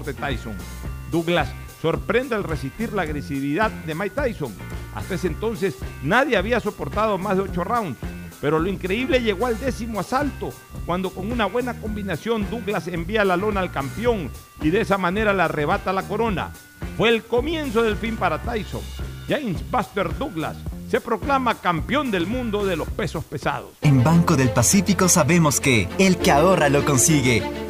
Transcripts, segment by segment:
deporte Tyson. Douglas sorprende al resistir la agresividad de Mike Tyson. Hasta ese entonces nadie había soportado más de ocho rounds. Pero lo increíble llegó al décimo asalto, cuando con una buena combinación Douglas envía la lona al campeón y de esa manera le arrebata la corona. Fue el comienzo del fin para Tyson. James Buster Douglas se proclama campeón del mundo de los pesos pesados. En Banco del Pacífico sabemos que el que ahorra lo consigue.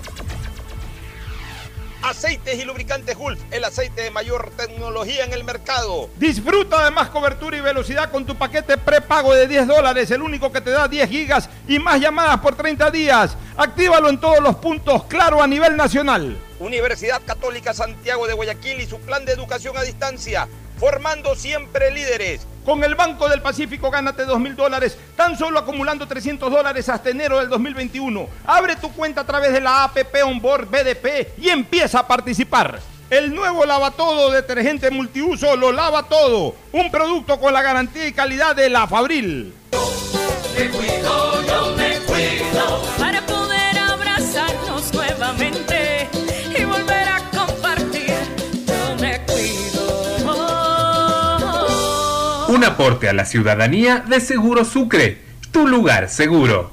Aceites y Lubricantes Gulf, el aceite de mayor tecnología en el mercado. Disfruta de más cobertura y velocidad con tu paquete prepago de 10 dólares, el único que te da 10 gigas y más llamadas por 30 días. Actívalo en todos los puntos, claro, a nivel nacional. Universidad Católica Santiago de Guayaquil y su plan de educación a distancia, formando siempre líderes. Con el Banco del Pacífico gánate 2 mil dólares, tan solo acumulando 300 dólares hasta enero del 2021. Abre tu cuenta a través de la APP Onboard BDP y empieza a participar. El nuevo lava todo detergente multiuso lo lava todo. Un producto con la garantía y calidad de la Fabril. Un aporte a la ciudadanía de Seguro Sucre, tu lugar seguro.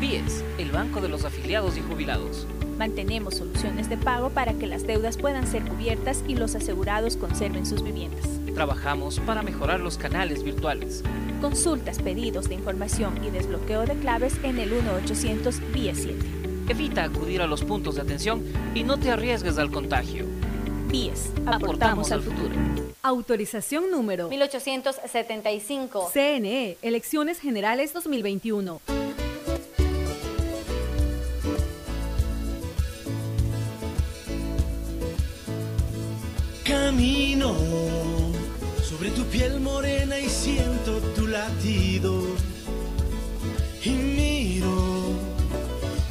BIES, el Banco de los Afiliados y Jubilados. Mantenemos soluciones de pago para que las deudas puedan ser cubiertas y los asegurados conserven sus viviendas. Trabajamos para mejorar los canales virtuales. Consultas, pedidos de información y desbloqueo de claves en el 1-800 BIES 7. Evita acudir a los puntos de atención y no te arriesgues al contagio. BIES, Aportamos al futuro. Autorización número 1875. CNE, Elecciones Generales 2021. Camino sobre tu piel morena y siento tu latido. Y miro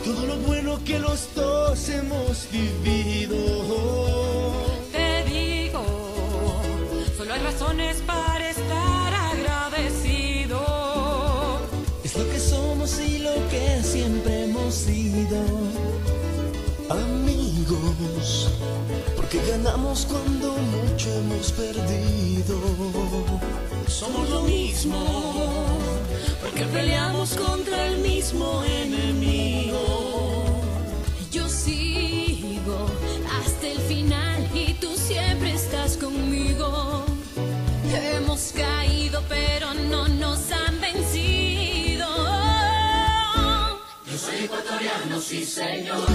todo lo bueno que los dos hemos vivido. Razones para estar agradecido. Es lo que somos y lo que siempre hemos sido. Amigos, porque ganamos cuando mucho hemos perdido. Somos lo mismo, porque peleamos contra el mismo enemigo. Yo sigo hasta el final y tú siempre estás conmigo. Pero no nos han vencido. Yo soy ecuatoriano, sí señor,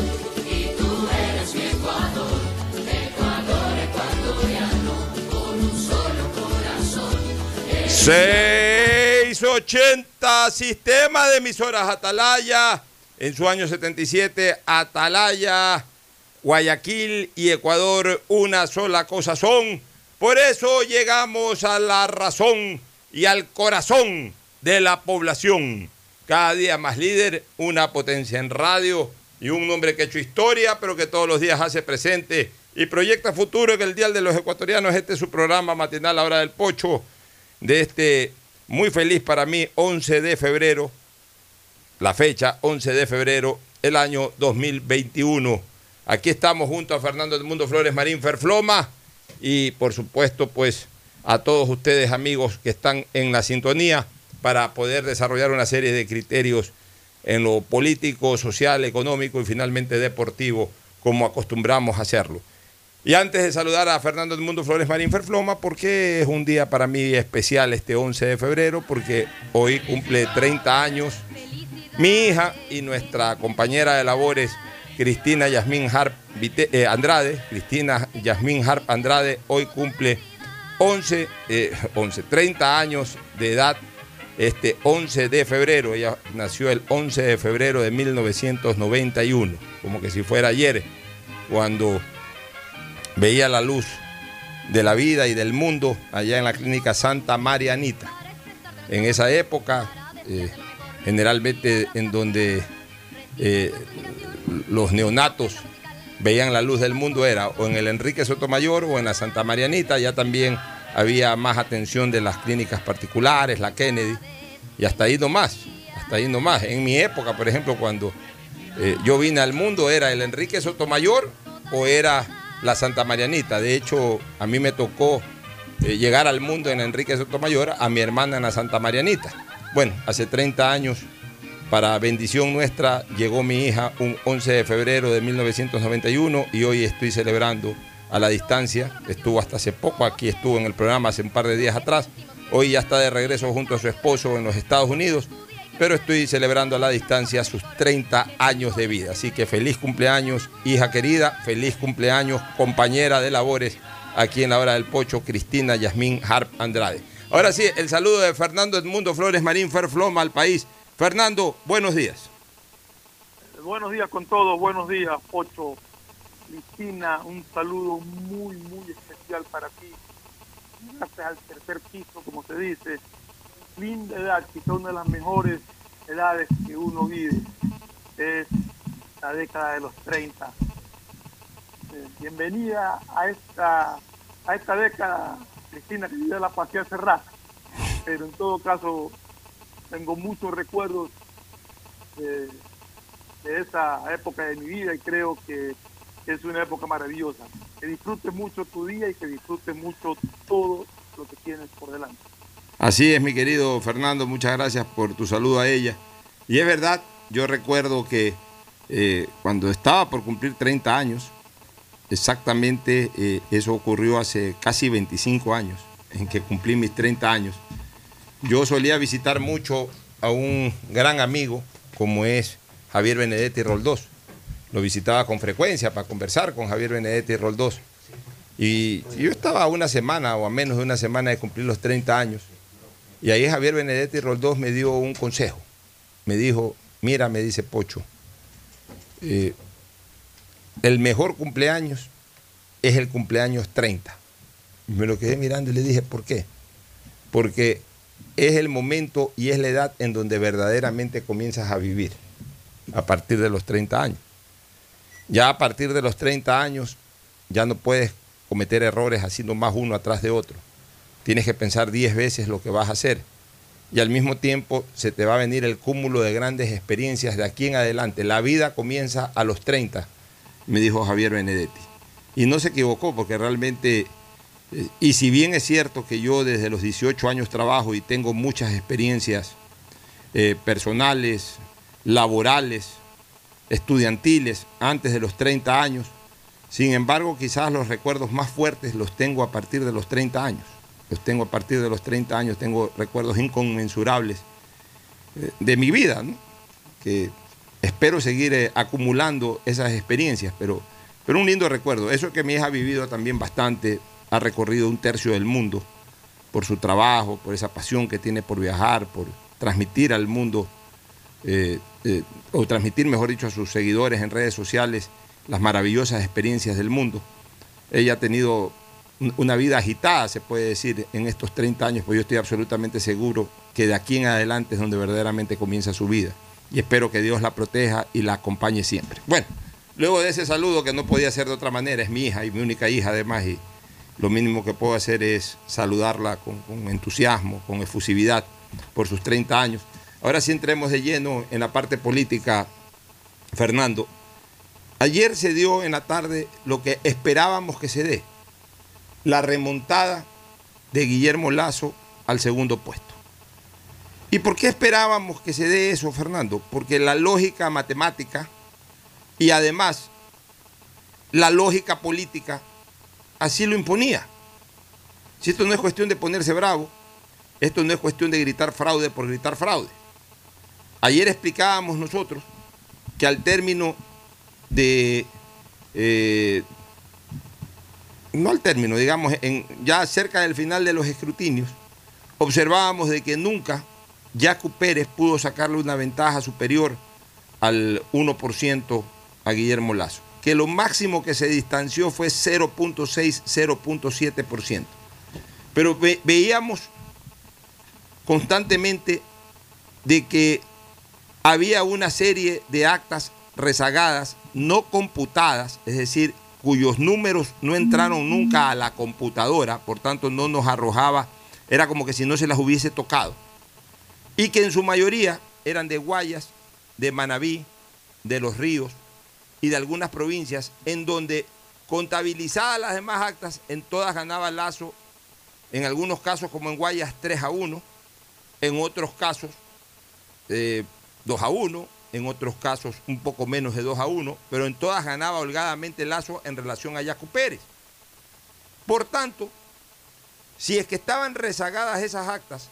y tú eres mi Ecuador. Ecuador, ecuatoriano, con un solo corazón. 680 Sistema de emisoras Atalaya. En su año 77, Atalaya, Guayaquil y Ecuador una sola cosa son. Por eso llegamos a la razón y al corazón de la población. Cada día más líder, una potencia en radio y un hombre que ha hecho historia, pero que todos los días hace presente y proyecta futuro en el Día de los Ecuatorianos. Este es su programa matinal, La Hora del Pocho, de este muy feliz para mí 11 de febrero, la fecha 11 de febrero, el año 2021. Aquí estamos junto a Fernando del Mundo Flores Marín Ferfloma y por supuesto pues a todos ustedes amigos que están en la sintonía para poder desarrollar una serie de criterios en lo político, social, económico y finalmente deportivo como acostumbramos a hacerlo. Y antes de saludar a Fernando del Mundo Flores Marín Ferfloma, porque es un día para mí especial este 11 de febrero, porque hoy cumple 30 años mi hija y nuestra compañera de labores, Cristina Yasmín Harp eh, Andrade, Cristina Yasmín Harp Andrade, hoy cumple 11, 11, 30 años de edad este 11 de febrero. Ella nació el 11 de febrero de 1991, como que si fuera ayer, cuando veía la luz de la vida y del mundo allá en la clínica Santa Marianita. En esa época, eh, generalmente en donde eh, los neonatos veían la luz del mundo era o en el Enrique Sotomayor o en la Santa Marianita, ya también había más atención de las clínicas particulares, la Kennedy, y hasta ahí nomás, hasta ahí nomás. En mi época, por ejemplo, cuando eh, yo vine al mundo, era el Enrique Sotomayor o era la Santa Marianita. De hecho, a mí me tocó eh, llegar al mundo en Enrique Sotomayor, a mi hermana en la Santa Marianita. Bueno, hace 30 años, para bendición nuestra, llegó mi hija un 11 de febrero de 1991 y hoy estoy celebrando a la distancia. Estuvo hasta hace poco, aquí estuvo en el programa hace un par de días atrás. Hoy ya está de regreso junto a su esposo en los Estados Unidos, pero estoy celebrando a la distancia sus 30 años de vida. Así que feliz cumpleaños, hija querida, feliz cumpleaños, compañera de labores aquí en la hora del pocho, Cristina Yasmín Harp Andrade. Ahora sí, el saludo de Fernando Edmundo Flores Marín Ferfloma al país. Fernando, buenos días. Buenos días con todos, buenos días, Pocho. Cristina, un saludo muy, muy especial para ti. Gracias al tercer piso, como se dice. Linda edad, quizá una de las mejores edades que uno vive. Es la década de los 30. Eh, bienvenida a esta, a esta década, Cristina, que ya la pasé hace rato. Pero en todo caso, tengo muchos recuerdos de, esa época de mi vida y creo que es una época maravillosa. Que disfrutes mucho tu día y que disfrutes mucho todo lo que tienes por delante. Así es, mi querido Fernando, muchas gracias por tu saludo a ella. Y es verdad, yo recuerdo que eh, cuando estaba por cumplir 30 años, exactamente eh, eso ocurrió hace casi 25 años, en que cumplí mis 30 años. Yo solía visitar mucho a un gran amigo como es Javier Benedetti Roldós. Lo visitaba con frecuencia para conversar con Javier Benedetti Roldós. Y yo estaba a una semana o a menos de una semana de cumplir los 30 años. Y ahí Javier Benedetti Roldós me dio un consejo. Me dijo, mira, me dice Pocho, eh, el mejor cumpleaños es el cumpleaños 30. Y me lo quedé mirando y le dije, ¿por qué? Porque es el momento y es la edad en donde verdaderamente comienzas a vivir, a partir de los 30 años. Ya a partir de los 30 años ya no puedes cometer errores haciendo más uno atrás de otro. Tienes que pensar 10 veces lo que vas a hacer. Y al mismo tiempo se te va a venir el cúmulo de grandes experiencias de aquí en adelante. La vida comienza a los 30, me dijo Javier Benedetti. Y no se equivocó porque realmente, y si bien es cierto que yo desde los 18 años trabajo y tengo muchas experiencias eh, personales, laborales, estudiantiles antes de los 30 años, sin embargo quizás los recuerdos más fuertes los tengo a partir de los 30 años. Los tengo a partir de los 30 años, tengo recuerdos inconmensurables eh, de mi vida, que espero seguir eh, acumulando esas experiencias, pero, pero un lindo recuerdo. Eso que mi hija ha vivido también bastante, ha recorrido un tercio del mundo por su trabajo, por esa pasión que tiene por viajar, por transmitir al mundo, eh, eh, o transmitir, mejor dicho, a sus seguidores en redes sociales las maravillosas experiencias del mundo. Ella ha tenido un- una vida agitada, se puede decir, en estos 30 años, pues yo estoy absolutamente seguro que de aquí en adelante es donde verdaderamente comienza su vida. Y espero que Dios la proteja y la acompañe siempre. Bueno, Luego de ese saludo que no podía ser de otra manera, es mi hija y mi única hija además, y lo mínimo que puedo hacer es saludarla con, entusiasmo, con efusividad por sus 30 años. Ahora sí entremos de lleno en la parte política, Fernando. Ayer se dio en la tarde lo que esperábamos que se dé, la remontada de Guillermo Lazo al segundo puesto. ¿Y por qué esperábamos que se dé eso, Fernando? Porque la lógica matemática y además la lógica política así lo imponía. Si esto no es cuestión de ponerse bravo, esto no es cuestión de gritar fraude por gritar fraude. Ayer explicábamos nosotros que al término de, eh, no al término, digamos, ya cerca del final de los escrutinios, observábamos de que nunca Jaco Pérez pudo sacarle una ventaja superior al 1% a Guillermo Lazo, que lo máximo que se distanció fue 0.6, 0.7%. Pero ve, veíamos constantemente de que había una serie de actas rezagadas, no computadas, es decir, cuyos números no entraron nunca a la computadora, por tanto no nos arrojaba, era como que si no se las hubiese tocado, y que en su mayoría eran de Guayas, de Manabí, de Los Ríos y de algunas provincias, en donde contabilizadas las demás actas, en todas ganaba Lazo, en algunos casos como en Guayas 3 a 1, en otros casos eh, 2 a 1, en otros casos un poco menos de 2 a 1, pero en todas ganaba holgadamente Lazo en relación a Yacu Pérez. Por tanto, si es que estaban rezagadas esas actas,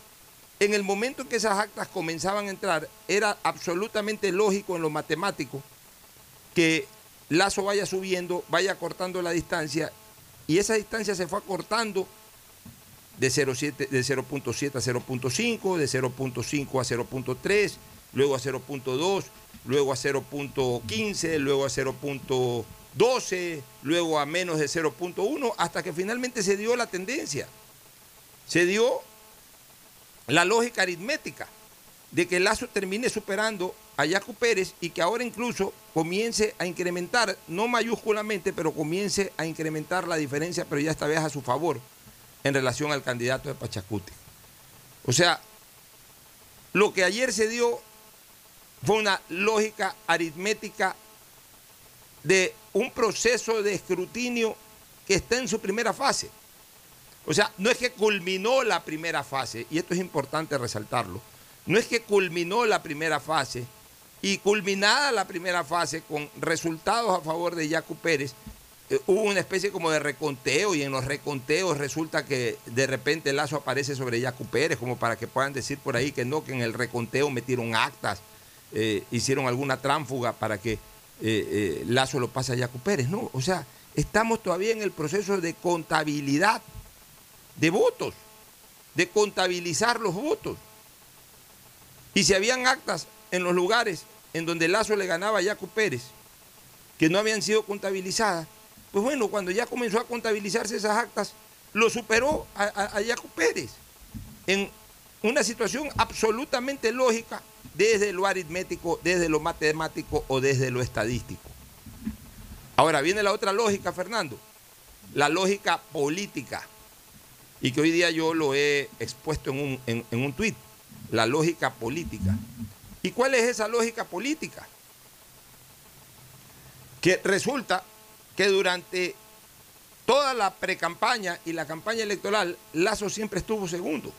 en el momento en que esas actas comenzaban a entrar, era absolutamente lógico en lo matemático que Lazo vaya subiendo, vaya cortando la distancia, y esa distancia se fue acortando de 0.7 de 0.7 a 0.5, de 0.5 a 0.3, luego a 0.2, luego a 0.15, luego a 0.12, luego a menos de 0.1, hasta que finalmente se dio la tendencia. Se dio la lógica aritmética de que Lazo termine superando a Yacu Pérez y que ahora incluso comience a incrementar, no mayúsculamente, pero comience a incrementar la diferencia, pero ya esta vez a su favor, en relación al candidato de Pachacuti. O sea, lo que ayer se dio fue una lógica aritmética de un proceso de escrutinio que está en su primera fase. O sea, no es que culminó la primera fase, y esto es importante resaltarlo, no es que culminó la primera fase y culminada la primera fase con resultados a favor de Yacu Pérez, eh, hubo una especie como de reconteo y en los reconteos resulta que de repente lazo aparece sobre Yacu Pérez, como para que puedan decir por ahí que no, que en el reconteo metieron actas, eh, hicieron alguna tránfuga para que eh, Lazo lo pase a Yacu Pérez. No, o sea, estamos todavía en el proceso de contabilidad de votos, de contabilizar los votos. Y si habían actas en los lugares en donde Lazo le ganaba a Yacu Pérez, que no habían sido contabilizadas, pues bueno, cuando ya comenzó a contabilizarse esas actas, lo superó a, a, Pérez en una situación absolutamente lógica desde lo aritmético, desde lo matemático o desde lo estadístico. Ahora viene la otra lógica, Fernando, la lógica política, y que hoy día yo lo he expuesto en un, en, en un tuit, la lógica política. ¿Y cuál es esa lógica política? Que resulta que durante toda la precampaña y la campaña electoral, Lazo siempre estuvo segundo.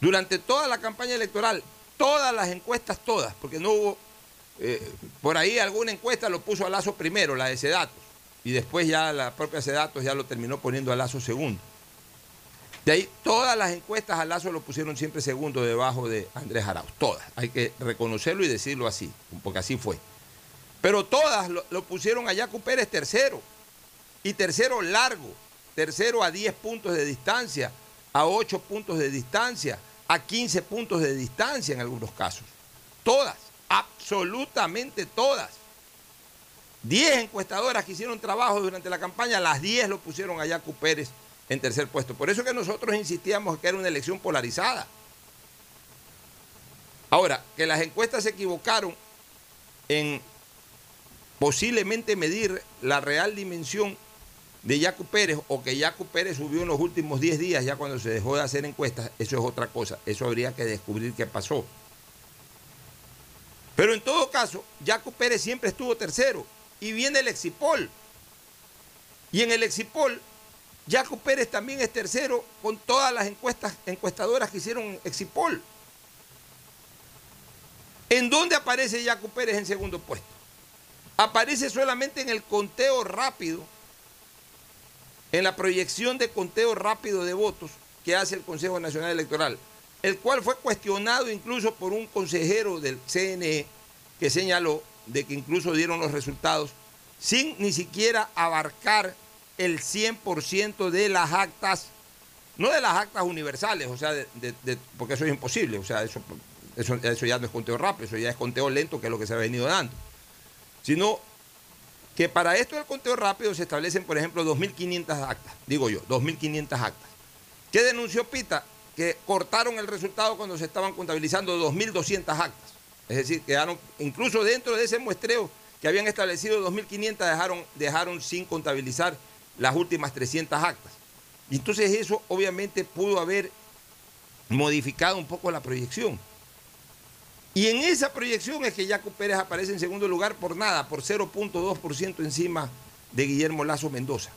Durante toda la campaña electoral, todas las encuestas, todas, porque no hubo, eh, por ahí alguna encuesta lo puso a Lazo primero, la de Sedatos, y después ya la propia Sedatos ya lo terminó poniendo a Lazo segundo. De ahí todas las encuestas a Lazo lo pusieron siempre segundo debajo de Andrés Arauz, todas, hay que reconocerlo y decirlo así, porque así fue. Pero todas lo, pusieron a Yacu Pérez tercero, y tercero largo, tercero a 10 puntos de distancia, a 8 puntos de distancia, a 15 puntos de distancia en algunos casos. Todas, absolutamente todas. 10 encuestadoras que hicieron trabajo durante la campaña, las 10 lo pusieron a Yacu Pérez en tercer puesto. Por eso que nosotros insistíamos que era una elección polarizada. Ahora, que las encuestas se equivocaron en posiblemente medir la real dimensión de Yacu Pérez o que Yacu Pérez subió en los últimos 10 días, ya cuando se dejó de hacer encuestas, eso es otra cosa. Eso habría que descubrir qué pasó. Pero en todo caso, Yacu Pérez siempre estuvo tercero y viene el Exipol. Y en el Exipol, Yacu Pérez también es tercero con todas las encuestas, encuestadoras que hicieron Exipol. ¿En dónde aparece Yacu Pérez en segundo puesto? Aparece solamente en el conteo rápido, en la proyección de conteo rápido de votos que hace el Consejo Nacional Electoral, el cual fue cuestionado incluso por un consejero del CNE que señaló de que incluso dieron los resultados sin ni siquiera abarcar el 100% de las actas, no de las actas universales, o sea, de- porque eso es imposible, o sea, eso, eso, eso ya no es conteo rápido, eso ya es conteo lento, que es lo que se ha venido dando, sino que para esto del conteo rápido se establecen, por ejemplo, 2.500 actas, digo yo, 2.500 actas. ¿Qué denunció Pita? Que cortaron el resultado cuando se estaban contabilizando 2.200 actas. Es decir, quedaron, incluso dentro de ese muestreo que habían establecido 2.500, dejaron, dejaron sin contabilizar las últimas 300 actas. Y entonces eso obviamente pudo haber modificado un poco la proyección. Y en esa proyección es que Jaco Pérez aparece en segundo lugar por nada, por 0.2% encima de Guillermo Lazo Mendoza.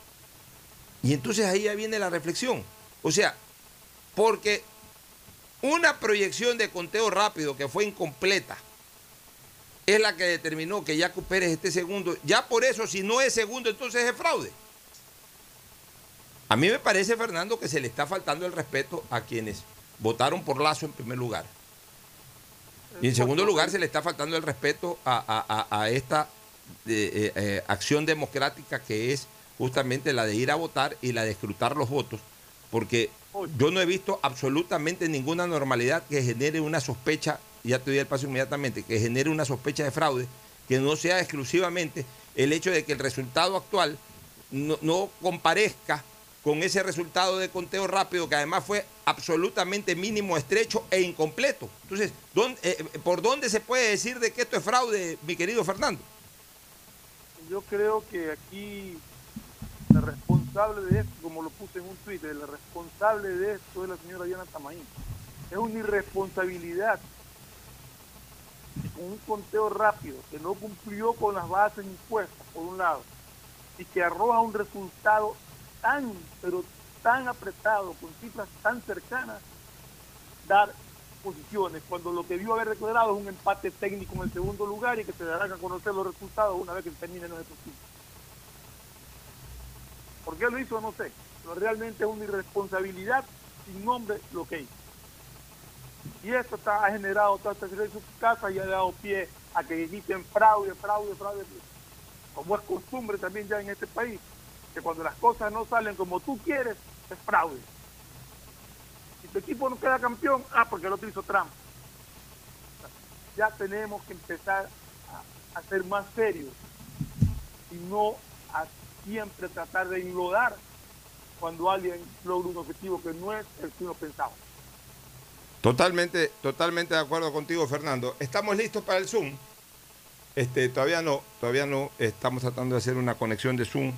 Y entonces ahí ya viene la reflexión. O sea, porque una proyección de conteo rápido que fue incompleta es la que determinó que Jaco Pérez esté segundo. Ya por eso, si no es segundo, entonces es fraude. A mí me parece, Fernando, que se le está faltando el respeto a quienes votaron por Lazo en primer lugar. Y en segundo lugar, se le está faltando el respeto a, a- a- a esta eh, eh, eh, acción democrática que es justamente la de ir a votar y la de escrutar los votos, porque yo no he visto absolutamente ninguna normalidad que genere una sospecha, ya te doy el paso inmediatamente, que genere una sospecha de fraude, que no sea exclusivamente el hecho de que el resultado actual no, no comparezca con ese resultado de conteo rápido, que además fue absolutamente mínimo, estrecho e incompleto. Entonces, ¿dónde- eh, ¿por dónde se puede decir de que esto es fraude, mi querido Fernando? Yo creo que aquí la responsable de esto, como lo puse en un Twitter, la responsable de esto es la señora Diana Tamaín. Es una irresponsabilidad con un conteo rápido que no cumplió con las bases impuestas, por un lado, y que arroja un resultado tan, pero tan apretado, con cifras tan cercanas, dar posiciones, cuando lo que debió haber declarado es un empate técnico en el segundo lugar y que se darán a conocer los resultados una vez que terminen los ejercicios. ¿Por qué lo hizo? No sé, pero realmente es una irresponsabilidad sin nombre lo que hizo. Y esto está, ha generado toda esta de sus casas y ha dado pie a que griten fraude, fraude, fraude, como es costumbre también ya en este país, que cuando las cosas no salen como tú quieres, es fraude. Si tu equipo no queda campeón, ah, porque el otro hizo trampa. Ya tenemos que empezar a, ser más serios y no a siempre tratar de enlodar cuando alguien logra un objetivo que no es el que uno pensaba. Totalmente, totalmente de acuerdo contigo, Fernando. ¿Estamos listos para el Zoom? Este, todavía no, todavía no. Estamos tratando de hacer una conexión de Zoom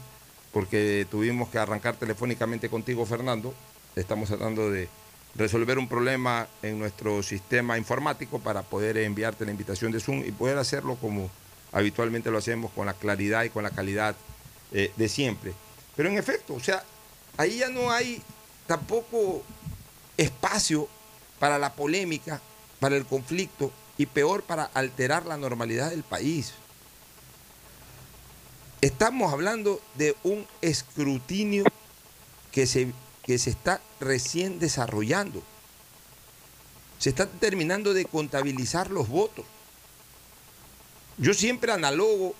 porque tuvimos que arrancar telefónicamente contigo, Fernando. Estamos tratando de resolver un problema en nuestro sistema informático para poder enviarte la invitación de Zoom y poder hacerlo como habitualmente lo hacemos, con la claridad y con la calidad eh, de siempre. Pero en efecto, o sea, ahí ya no hay tampoco espacio para la polémica, para el conflicto y peor para alterar la normalidad del país. Estamos hablando de un escrutinio que se, que se está recién desarrollando. Se está terminando de contabilizar los votos. Yo siempre analogo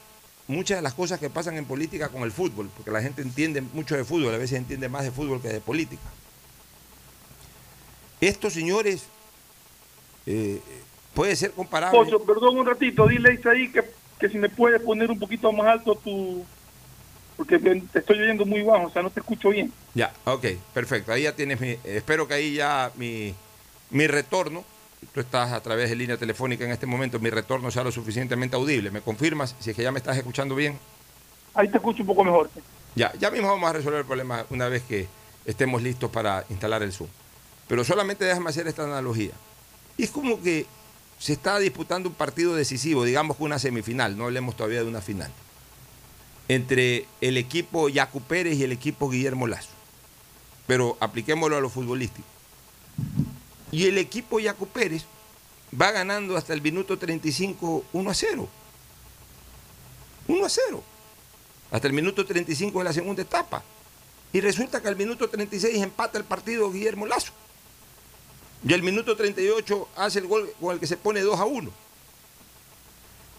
muchas de las cosas que pasan en política con el fútbol, porque la gente entiende mucho de fútbol, a veces entiende más de fútbol que de política. Estos señores eh, puede ser comparable. Pocho, perdón un ratito, dile ahí que, que si me puedes poner un poquito más alto tu... Porque te estoy oyendo muy bajo, o sea, no te escucho bien. Ya, ok, perfecto. Ahí ya tienes mi. Espero que ahí ya mi, mi retorno tú estás a través de línea telefónica en este momento, mi retorno sea lo suficientemente audible. ¿Me confirmas si es que ya me estás escuchando bien? Ahí te escucho un poco mejor. Ya, ya mismo vamos a resolver el problema una vez que estemos listos para instalar el Zoom. Pero solamente déjame hacer esta analogía. Y es como que se está disputando un partido decisivo, digamos que una semifinal, no hablemos todavía de una final, entre el equipo Yacu Pérez y el equipo Guillermo Lazo. Pero apliquémoslo a lo futbolístico. Y el equipo Yacu Pérez va ganando hasta el minuto 35 1 a 0. 1 a 0. Hasta el minuto 35 de la segunda etapa. Y resulta que al minuto 36 empata el partido Guillermo Lazo. Y al minuto 38 hace el gol con el que se pone 2 a 1.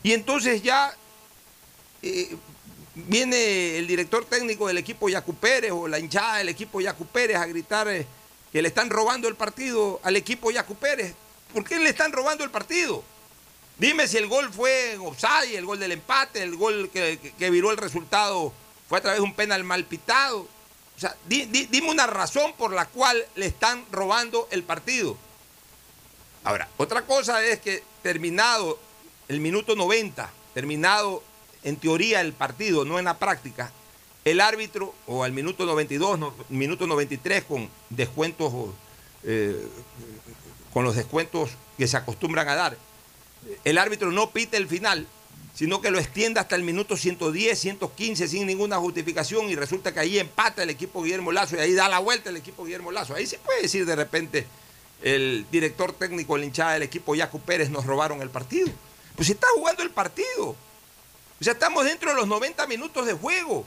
Y entonces ya eh, viene el director técnico del equipo Yacu Pérez o la hinchada del equipo Yacu Pérez a gritar eh, que le están robando el partido al equipo Yacu Pérez. ¿Por qué le están robando el partido? Dime si el gol fue en offside, el gol del empate, el gol que, que- que viró el resultado fue a través de un penal mal pitado. O sea, di- di- dime una razón por la cual le están robando el partido. Ahora, otra cosa es que terminado el minuto 90, terminado en teoría el partido, no en la práctica, el árbitro, o al minuto 92, no, minuto 93, con descuentos, eh, con los descuentos que se acostumbran a dar, el árbitro no pite el final, sino que lo extienda hasta el minuto 110, 115 sin ninguna justificación y resulta que ahí empata el equipo Guillermo Lazo y ahí da la vuelta el equipo Guillermo Lazo. Ahí se puede decir de repente el director técnico, el hinchada del equipo Yacu Pérez nos robaron el partido. Pues se está jugando el partido. O sea, estamos dentro de los 90 minutos de juego.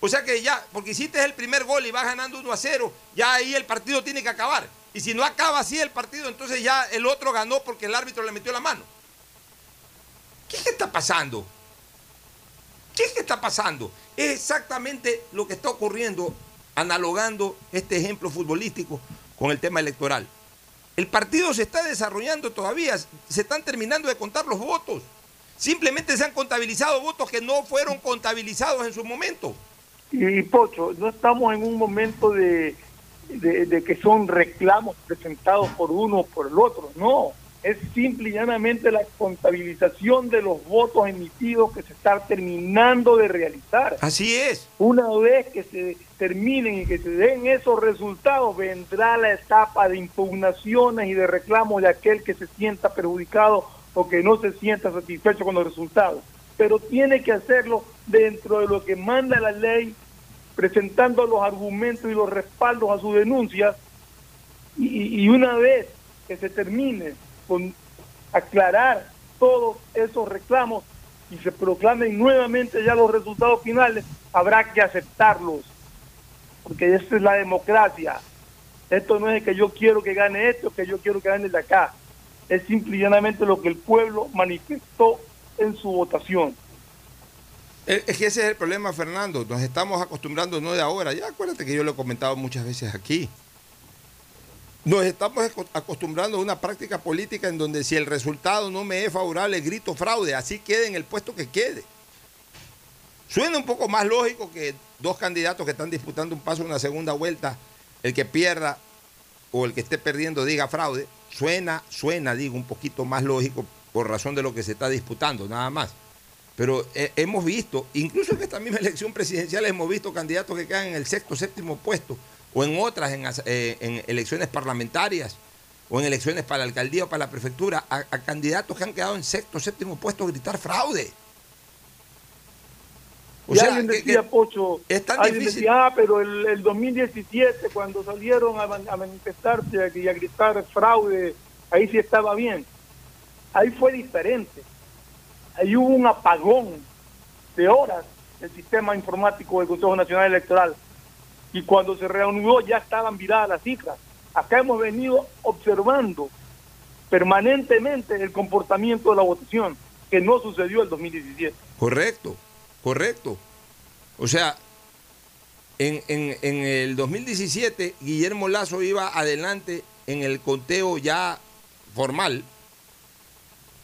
O sea que ya, porque hiciste el primer gol y vas ganando 1 a 0, ya ahí el partido tiene que acabar. Y si no acaba así el partido, entonces ya el otro ganó porque el árbitro le metió la mano. ¿Qué que está pasando? ¿Qué que está pasando? Es exactamente lo que está ocurriendo, analogando este ejemplo futbolístico con el tema electoral. El partido se está desarrollando todavía, se están terminando de contar los votos. Simplemente se han contabilizado votos que no fueron contabilizados en su momento. Y, Pocho, no estamos en un momento de que son reclamos presentados por uno o por el otro, no. Es simple y llanamente la contabilización de los votos emitidos que se está terminando de realizar. Así es. Una vez que se terminen y que se den esos resultados, vendrá la etapa de impugnaciones y de reclamos de aquel que se sienta perjudicado o que no se sienta satisfecho con los resultados. Pero tiene que hacerlo dentro de lo que manda la ley, presentando los argumentos y los respaldos a sus denuncias. Y, y una vez que se termine con aclarar todos esos reclamos y se proclamen nuevamente ya los resultados finales, habrá que aceptarlos, porque esa es la democracia. Esto no es que yo quiero que gane esto, que yo quiero que gane de acá. Es simple y llanamente lo que el pueblo manifestó en su votación. Es que ese es el problema, Fernando. Nos estamos acostumbrando no de ahora. Ya acuérdate que yo lo he comentado muchas veces aquí. Nos estamos aco- acostumbrando a una práctica política en donde si el resultado no me es favorable, grito fraude, así quede en el puesto que quede. Suena un poco más lógico que dos candidatos que están disputando un paso en una segunda vuelta, el que pierda o el que esté perdiendo diga fraude. Suena, suena, digo, un poquito más lógico por razón de lo que se está disputando, nada más. Pero eh, hemos visto, incluso en esta misma elección presidencial hemos visto candidatos que quedan en el sexto, séptimo puesto, o en otras, en, eh, en elecciones parlamentarias, o en elecciones para la alcaldía o para la prefectura, a, a candidatos que han quedado en sexto, séptimo puesto a gritar fraude. O y sea, alguien decía, que Pocho, es tan alguien difícil. decía, ah, pero el, el 2017, cuando salieron a manifestarse y a gritar fraude, ahí sí estaba bien. Ahí fue diferente. Ahí hubo un apagón de horas del sistema informático del Consejo Nacional Electoral. Y cuando se reanudó ya estaban viradas las cifras. Acá hemos venido observando permanentemente el comportamiento de la votación, que no sucedió el 2017. Correcto, correcto. O sea, en, en- en el 2017 Guillermo Lazo iba adelante en el conteo ya formal.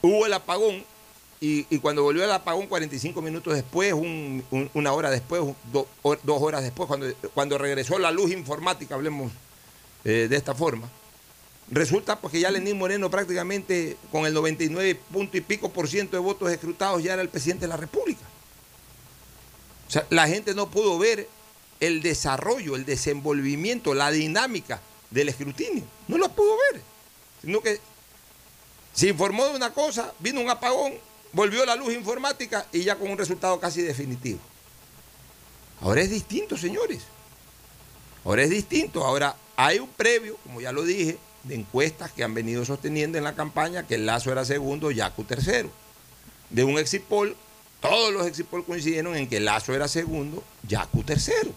Hubo el apagón y, cuando volvió el apagón 45 minutos después, un- un- una hora después, dos horas después, cuando, cuando regresó la luz informática, hablemos eh, de esta forma, Resulta porque ya Lenín Moreno prácticamente con el 99 punto y pico por ciento de votos escrutados ya era el presidente de la República. O sea, la gente no pudo ver el desarrollo, el desenvolvimiento, la dinámica del escrutinio. No lo pudo ver. Sino que se informó de una cosa, vino un apagón, volvió la luz informática y ya con un resultado casi definitivo. Ahora es distinto, señores. Ahora es distinto. Ahora hay un previo, como ya lo dije, de encuestas que han venido sosteniendo en la campaña que el Lazo era segundo, Yacu tercero. De un exipol, todos los exipol coincidieron en que el Lazo era segundo, Yacu tercero.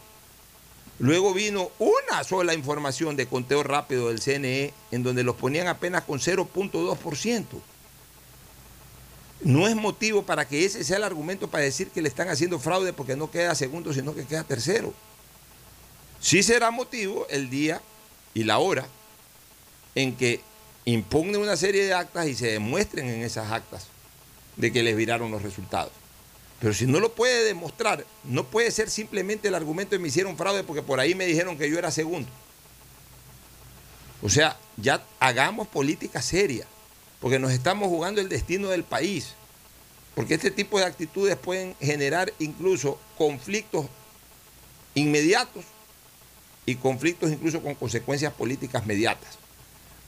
Luego vino una sola información de conteo rápido del CNE en donde los ponían apenas con 0.2%. No es motivo para que ese sea el argumento para decir que le están haciendo fraude porque no queda segundo, sino que queda tercero. Sí será motivo el día y la hora en que impugne una serie de actas y se demuestren en esas actas de que les viraron los resultados. Pero si no lo puede demostrar, no puede ser simplemente el argumento de me hicieron fraude porque por ahí me dijeron que yo era segundo. O sea, ya hagamos política seria, porque nos estamos jugando el destino del país. Porque este tipo de actitudes pueden generar incluso conflictos inmediatos y conflictos incluso con consecuencias políticas mediatas.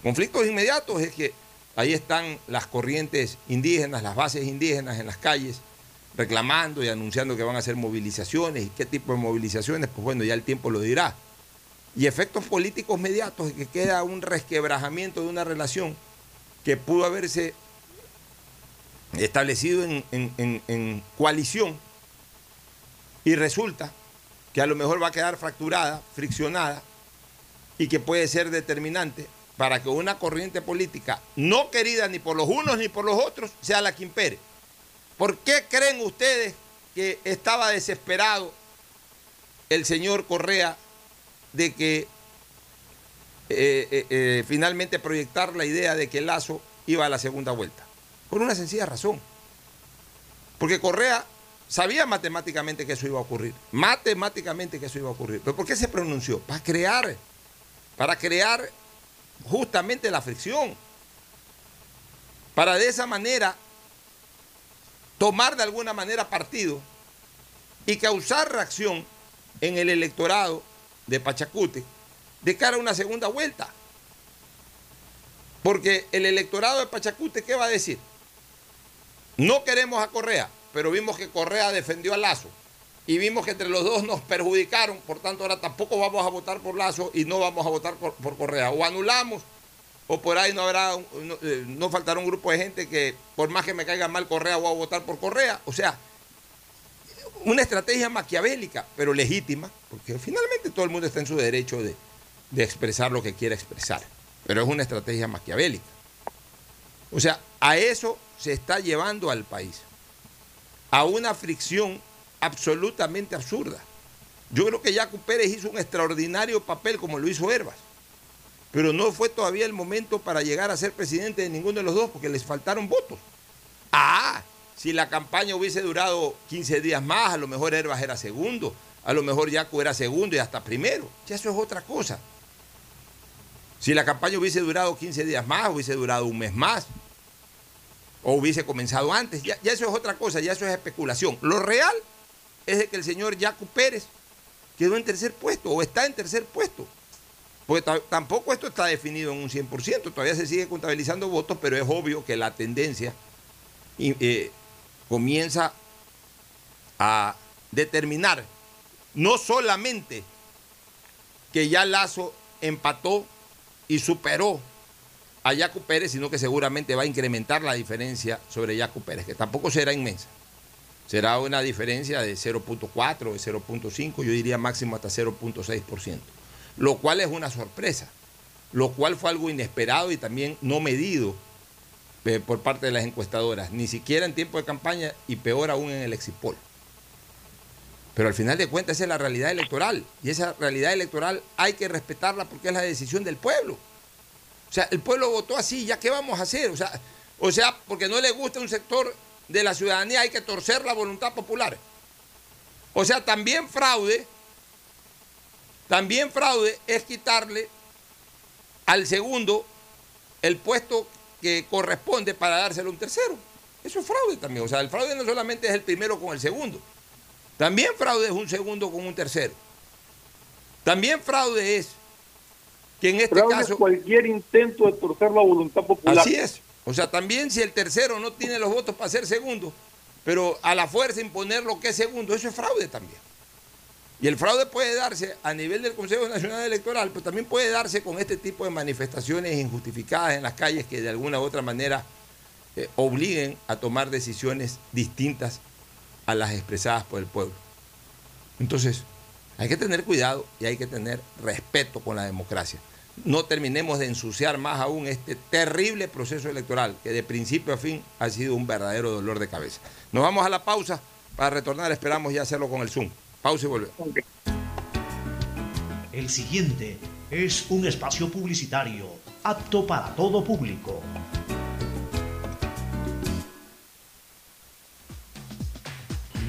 Conflictos inmediatos es que ahí están las corrientes indígenas, las bases indígenas en las calles, reclamando y anunciando que van a hacer movilizaciones y qué tipo de movilizaciones, pues bueno, ya el tiempo lo dirá. Y efectos políticos mediatos, que queda un resquebrajamiento de una relación que pudo haberse establecido en, coalición y resulta que a lo mejor va a quedar fracturada, friccionada y que puede ser determinante para que una corriente política no querida ni por los unos ni por los otros sea la que impere. ¿Por qué creen ustedes que estaba desesperado el señor Correa de que eh, eh, eh, finalmente proyectar la idea de que Lazo iba a la segunda vuelta? Por una sencilla razón. Porque Correa sabía matemáticamente que eso iba a ocurrir. Matemáticamente que eso iba a ocurrir. ¿Pero por qué se pronunció? Para crear, para crear justamente la fricción. Para de esa manera tomar de alguna manera partido y causar reacción en el electorado de Pachacute de cara a una segunda vuelta. Porque el electorado de Pachacute, ¿qué va a decir? No queremos a Correa, pero vimos que Correa defendió a Lazo y vimos que entre los dos nos perjudicaron, por tanto ahora tampoco vamos a votar por Lazo y no vamos a votar por, Correa. O anulamos, o por ahí no habrá, no, eh, no, faltará un grupo de gente que por más que me caiga mal Correa, voy a votar por Correa. O sea, una estrategia maquiavélica, pero legítima, porque finalmente todo el mundo está en su derecho de, de expresar lo que quiera expresar. Pero es una estrategia maquiavélica. O sea, a eso se está llevando al país. A una fricción absolutamente absurda. Yo creo que Jaco Pérez hizo un extraordinario papel como lo hizo Herbas, pero no fue todavía el momento para llegar a ser presidente de ninguno de los dos porque les faltaron votos. Ah, si la campaña hubiese durado 15 días más, a lo mejor Herbas era segundo, a lo mejor Jaco era segundo y hasta primero. Ya eso es otra cosa. Si la campaña hubiese durado 15 días más, hubiese durado un mes más, o hubiese comenzado antes, ya, eso es otra cosa, ya eso es especulación. Lo real es de que el señor Jaco Pérez quedó en tercer puesto o está en tercer puesto. Porque tampoco esto está definido en un 100%, todavía se sigue contabilizando votos, pero es obvio que la tendencia eh, comienza a determinar no solamente que ya Lazo empató y superó a Jaco Pérez, sino que seguramente va a incrementar la diferencia sobre Jaco Pérez, que tampoco será inmensa será una diferencia de 0.4, de 0.5, yo diría máximo hasta 0.6%, lo cual es una sorpresa, lo cual fue algo inesperado y también no medido eh, por parte de las encuestadoras, ni siquiera en tiempo de campaña y peor aún en el Exipol. Pero al final de cuentas esa es la realidad electoral y esa realidad electoral hay que respetarla porque es la decisión del pueblo. O sea, el pueblo votó así, ¿ya qué vamos a hacer? O sea, o sea porque no le gusta un sector de la ciudadanía hay que torcer la voluntad popular. O sea, también fraude, también fraude es quitarle al segundo el puesto que corresponde para dárselo a un tercero. Eso es fraude también. O sea, el fraude no solamente es el primero con el segundo. También fraude es un segundo con un tercero. También fraude es que en este Fraude caso... es cualquier intento de torcer la voluntad popular. Así es. O sea, también si el tercero no tiene los votos para ser segundo, pero a la fuerza imponer lo que es segundo, eso es fraude también. Y el fraude puede darse a nivel del Consejo Nacional Electoral, pero también puede darse con este tipo de manifestaciones injustificadas en las calles que de alguna u otra manera eh, obliguen a tomar decisiones distintas a las expresadas por el pueblo. Entonces, hay que tener cuidado y hay que tener respeto con la democracia. No terminemos de ensuciar más aún este terrible proceso electoral que de principio a fin ha sido un verdadero dolor de cabeza. Nos vamos a la pausa para retornar, esperamos ya hacerlo con el Zoom. Pausa y volvemos. El siguiente es un espacio publicitario apto para todo público.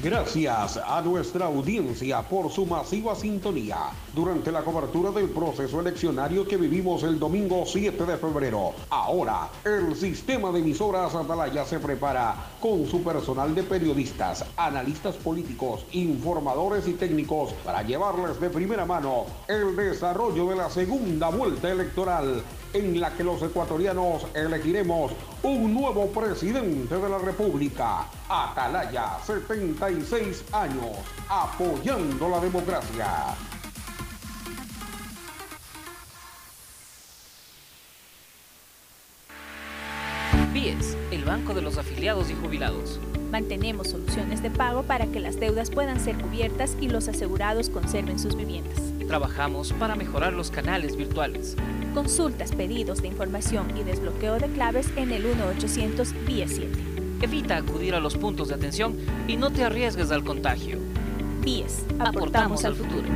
Gracias a nuestra audiencia por su masiva sintonía durante la cobertura del proceso eleccionario que vivimos el domingo 7 de febrero. Ahora, el sistema de emisoras Atalaya se prepara con su personal de periodistas, analistas políticos, informadores y técnicos para llevarles de primera mano el desarrollo de la segunda vuelta electoral en la que los ecuatorianos elegiremos un nuevo presidente de la República. Atalaya, 76 años, apoyando la democracia. BIES, el banco de los afiliados y jubilados. Mantenemos soluciones de pago para que las deudas puedan ser cubiertas y los asegurados conserven sus viviendas. Trabajamos para mejorar los canales virtuales. Consultas, pedidos de información y desbloqueo de claves en el 1-800 BIES 7. Evita acudir a los puntos de atención y no te arriesgues al contagio. BIES, aportamos al futuro.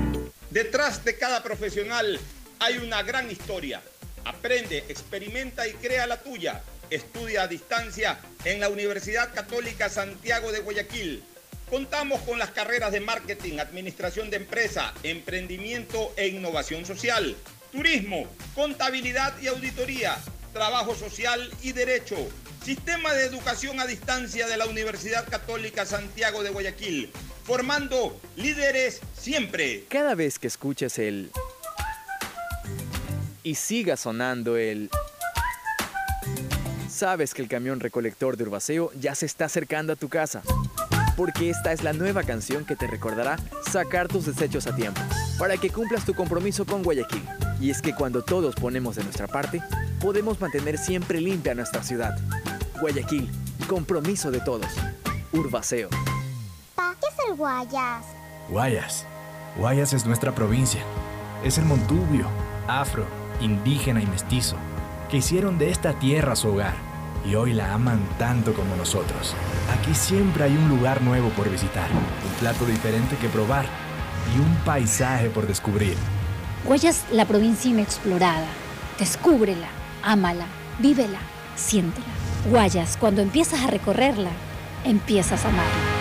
Detrás de cada profesional hay una gran historia. Aprende, experimenta y crea la tuya. Estudia a distancia en la Universidad Católica Santiago de Guayaquil. Contamos con las carreras de marketing, administración de empresa, emprendimiento e innovación social, turismo, contabilidad y auditoría, trabajo social y derecho. Sistema de educación a distancia de la Universidad Católica Santiago de Guayaquil, formando líderes siempre. Cada vez que escuches el... y siga sonando el... Sabes que el camión recolector de Urbaceo ya se está acercando a tu casa. Porque esta es la nueva canción que te recordará sacar tus desechos a tiempo, para que cumplas tu compromiso con Guayaquil. Y es que cuando todos ponemos de nuestra parte, podemos mantener siempre limpia nuestra ciudad. Guayaquil, compromiso de todos. Urbaceo. Pa, ¿qué es el Guayas? Guayas. Guayas es nuestra provincia. Es el montubio, afro, indígena y mestizo, que hicieron de esta tierra su hogar y hoy la aman tanto como nosotros. Aquí siempre hay un lugar nuevo por visitar, un plato diferente que probar y un paisaje por descubrir. Guayas, la provincia inexplorada. Descúbrela, ámala, vívela, siéntela. Guayas, cuando empiezas a recorrerla, empiezas a amarla.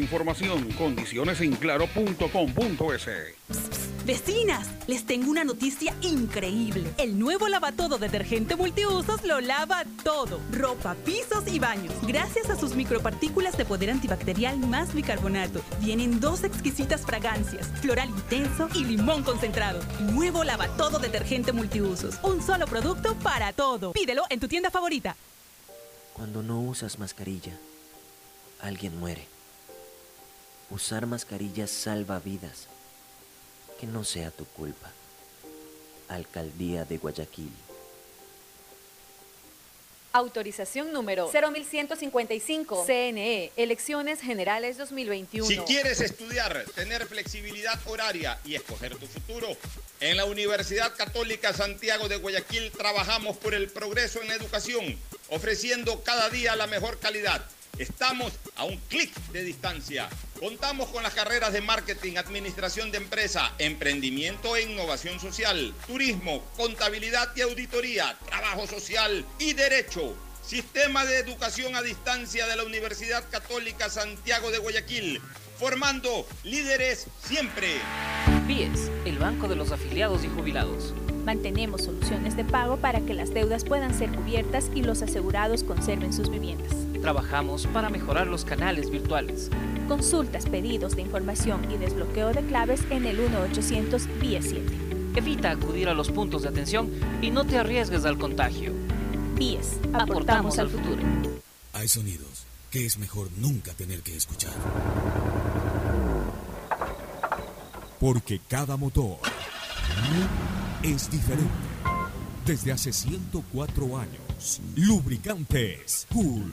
información, condiciones en claro.com.es. Vecinas, les tengo una noticia increíble. El nuevo lavatodo detergente multiusos lo lava todo. Ropa, pisos y baños. Gracias a sus micropartículas de poder antibacterial más bicarbonato. Vienen dos exquisitas fragancias, floral intenso y limón concentrado. Nuevo lavatodo detergente multiusos. Un solo producto para todo. Pídelo en tu tienda favorita. Cuando no usas mascarilla, alguien muere. Usar mascarillas salva vidas. Que no sea tu culpa. Alcaldía de Guayaquil. Autorización número 0155. CNE, Elecciones Generales 2021. Si quieres estudiar, tener flexibilidad horaria y escoger tu futuro, en la Universidad Católica Santiago de Guayaquil trabajamos por el progreso en la educación, ofreciendo cada día la mejor calidad. Estamos a un clic de distancia. Contamos con las carreras de marketing, administración de empresa, emprendimiento e innovación social, turismo, contabilidad y auditoría, trabajo social y derecho. Sistema de educación a distancia de la Universidad Católica Santiago de Guayaquil, formando líderes siempre. BIES, el Banco de los Afiliados y Jubilados. Mantenemos soluciones de pago para que las deudas puedan ser cubiertas y los asegurados conserven sus viviendas. Trabajamos para mejorar los canales virtuales. Consultas, pedidos de información y desbloqueo de claves en el 1-800-BIES 7. Evita acudir a los puntos de atención y no te arriesgues al contagio. BIES, aportamos al futuro. Hay sonidos que es mejor nunca tener que escuchar. Porque cada motor es diferente. Desde hace 104 años, Lubricantes Cool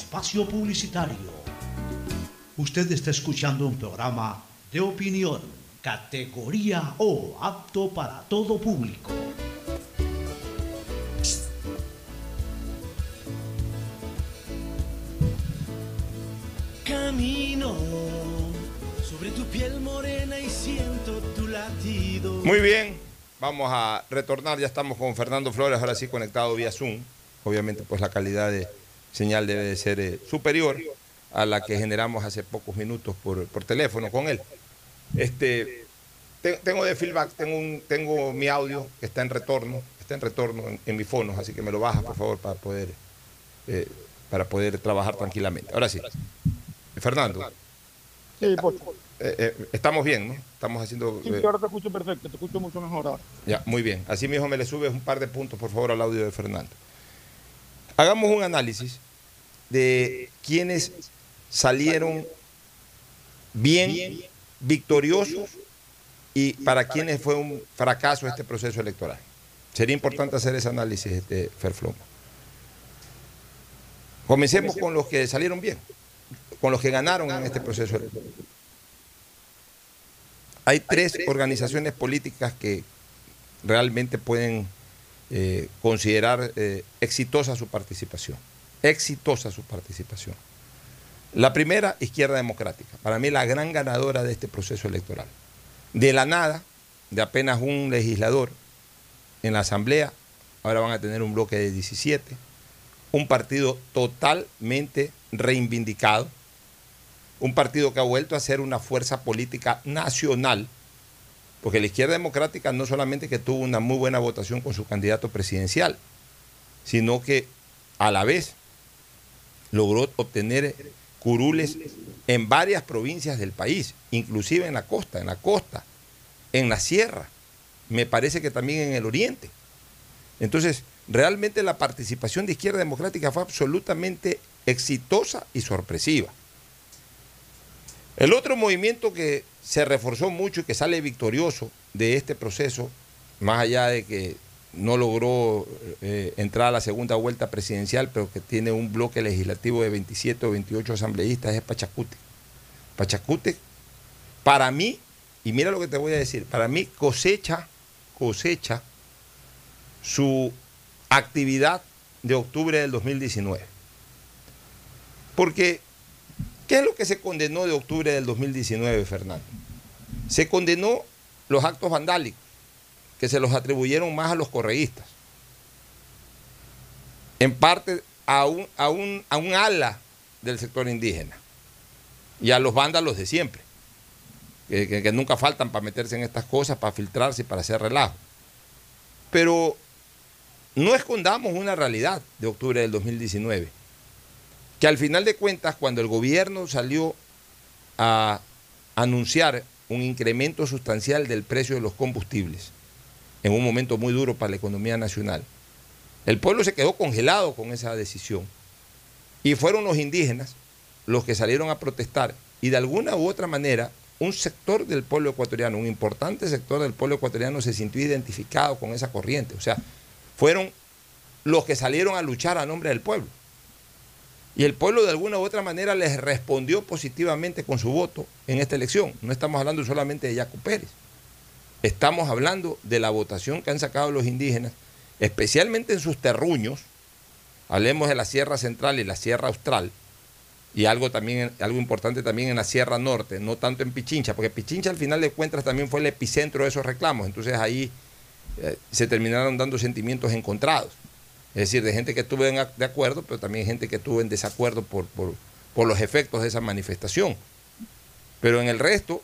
espacio publicitario. Usted está escuchando un programa de opinión, categoría O, apto para todo público. Camino sobre tu piel morena y siento tu latido. Muy bien, vamos a retornar, ya estamos con Fernando Flores, ahora sí conectado vía Zoom. Obviamente pues la calidad de señal debe de ser eh, superior a la que generamos hace pocos minutos por, por teléfono con él. Este, te- tengo de feedback, tengo, un, tengo mi audio que está en retorno, está en retorno en, en mis fonos, así que me lo bajas por favor para poder, eh, para poder trabajar tranquilamente. Ahora sí, Fernando, Sí, eh, eh, estamos bien, ¿no? Estamos haciendo... Sí, eh, sí, ahora te escucho perfecto, te escucho mucho mejor ahora. Ya, muy bien. Así mismo me le subes un par de puntos, por favor, al audio de Fernando. Hagamos un análisis de quienes salieron bien, victoriosos y para quienes fue un fracaso este proceso electoral. Sería importante hacer ese análisis, este, Ferflomo. Comencemos con los que salieron bien, con los que ganaron en este proceso electoral. Hay tres organizaciones políticas que realmente pueden eh, considerar eh, exitosa su participación. Exitosa su participación. La primera, Izquierda Democrática. Para mí la gran ganadora de este proceso electoral. De la nada, de apenas un legislador en la Asamblea, ahora van a tener un bloque de 17, un partido totalmente reivindicado, un partido que ha vuelto a ser una fuerza política nacional, porque la izquierda democrática no solamente que tuvo una muy buena votación con su candidato presidencial, sino que a la vez logró obtener curules en varias provincias del país, inclusive en la costa, en la costa, en la sierra, me parece que también en el oriente. Entonces, realmente la participación de izquierda democrática fue absolutamente exitosa y sorpresiva. El otro movimiento que se reforzó mucho y que sale victorioso de este proceso, más allá de que no logró eh, entrar a la segunda vuelta presidencial, pero que tiene un bloque legislativo de 27 o 28 asambleístas, es Pachacute. Pachacute, para mí, y mira lo que te voy a decir, para mí cosecha, cosecha su actividad de octubre del 2019. Porque, ¿qué es lo que se condenó de octubre del 2019, Fernando? Se condenó los actos vandálicos, que se los atribuyeron más a los correístas. en parte a un, a un, a un ala del sector indígena y a los vándalos de siempre, que, nunca faltan para meterse en estas cosas, para filtrarse y para hacer relajo. Pero no escondamos una realidad de octubre del 2019, que al final de cuentas, cuando el gobierno salió a anunciar un incremento sustancial del precio de los combustibles, en un momento muy duro para la economía nacional, el pueblo se quedó congelado con esa decisión. Y fueron los indígenas los que salieron a protestar y de alguna u otra manera un sector del pueblo ecuatoriano, un importante sector del pueblo ecuatoriano se sintió identificado con esa corriente. O sea, fueron los que salieron a luchar a nombre del pueblo. Y el pueblo de alguna u otra manera les respondió positivamente con su voto en esta elección. No estamos hablando solamente de Yaco Pérez. Estamos hablando de la votación que han sacado los indígenas, especialmente en sus terruños. Hablemos de la Sierra Central y la Sierra Austral. Y algo también, algo importante también en la Sierra Norte, no tanto en Pichincha, porque Pichincha al final de cuentas también fue el epicentro de esos reclamos. Entonces ahí eh, se terminaron dando sentimientos encontrados. Es decir, de gente que estuvo en de acuerdo, pero también gente que estuvo en desacuerdo por, por, los efectos de esa manifestación. Pero en el resto,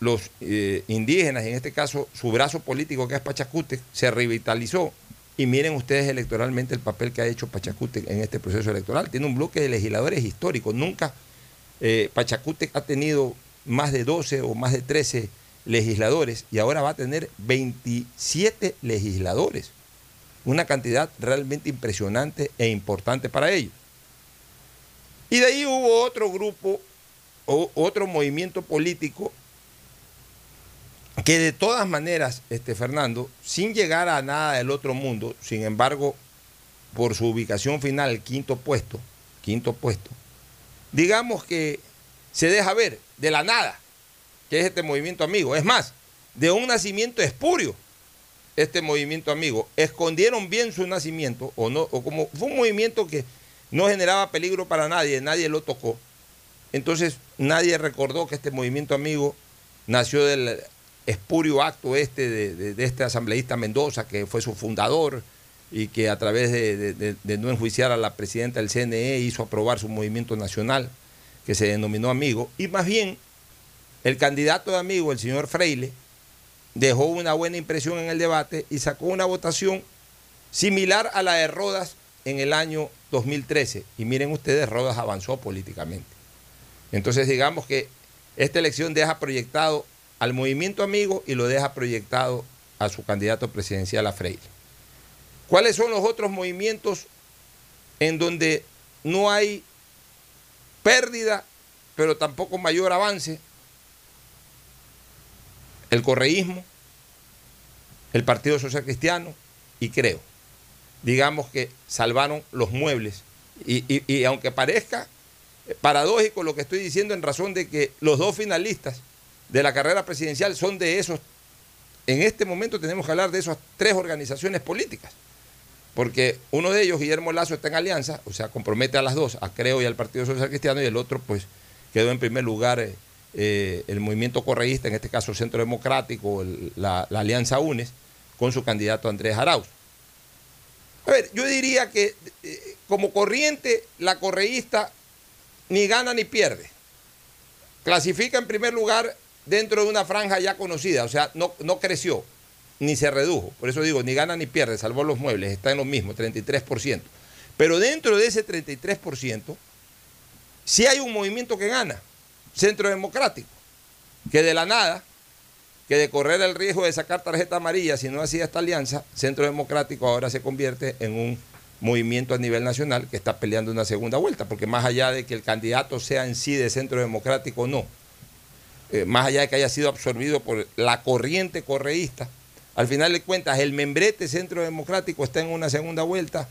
los eh, indígenas, en este caso su brazo político que es Pachacútec, se revitalizó. Y miren ustedes electoralmente el papel que ha hecho Pachacútec en este proceso electoral. Tiene un bloque de legisladores históricos. Nunca eh, Pachacútec ha tenido más de 12 o más de 13 legisladores y ahora va a tener 27 legisladores. Una cantidad realmente impresionante e importante para ellos. Y de ahí hubo otro grupo o otro movimiento político que de todas maneras, este Fernando, sin llegar a nada del otro mundo, sin embargo, por su ubicación final, quinto puesto, quinto puesto, digamos que se deja ver de la nada, que es este movimiento amigo. Es más, de un nacimiento espurio, este movimiento amigo. Escondieron bien su nacimiento, o no, o como fue un movimiento que no generaba peligro para nadie, nadie lo tocó. Entonces nadie recordó que este movimiento amigo nació del espurio acto este de, este asambleísta Mendoza, que fue su fundador y que a través de- de no enjuiciar a la presidenta del CNE hizo aprobar su movimiento nacional, que se denominó Amigo. Y más bien, el candidato de Amigo, el señor Freile, dejó una buena impresión en el debate y sacó una votación similar a la de Rodas en el año 2013. Y miren ustedes, Rodas avanzó políticamente. Entonces digamos que esta elección deja proyectado al movimiento amigo y lo deja proyectado a su candidato presidencial a Freire. ¿Cuáles son los otros movimientos en donde no hay pérdida, pero tampoco mayor avance? El correísmo, el Partido Social Cristiano y creo. Digamos que salvaron los muebles. Y, y- y aunque parezca paradójico lo que estoy diciendo en razón de que los dos finalistas de la carrera presidencial son de esos, en este momento tenemos que hablar de esas tres organizaciones políticas, porque uno de ellos, Guillermo Lazo, está en alianza, o sea, compromete a las dos, a Creo y al Partido Social Cristiano, y el otro, pues, quedó en primer lugar eh, eh, el movimiento correísta, en este caso Centro Democrático, el- la, Alianza UNES, con su candidato Andrés Arauz. A ver, yo diría que eh, como corriente, la correísta ni gana ni pierde. Clasifica en primer lugar dentro de una franja ya conocida, o sea, no, no creció ni se redujo. Por eso digo, ni gana ni pierde, salvó los muebles, está en lo mismo, 33%. Pero dentro de ese 33%, sí hay un movimiento que gana, Centro Democrático, que de la nada, que de correr el riesgo de sacar tarjeta amarilla si no hacía esta alianza, Centro Democrático ahora se convierte en un movimiento a nivel nacional que está peleando una segunda vuelta, porque más allá de que el candidato sea en sí de Centro Democrático o no, eh, más allá de que haya sido absorbido por la corriente correísta, al final de cuentas el membrete Centro Democrático está en una segunda vuelta,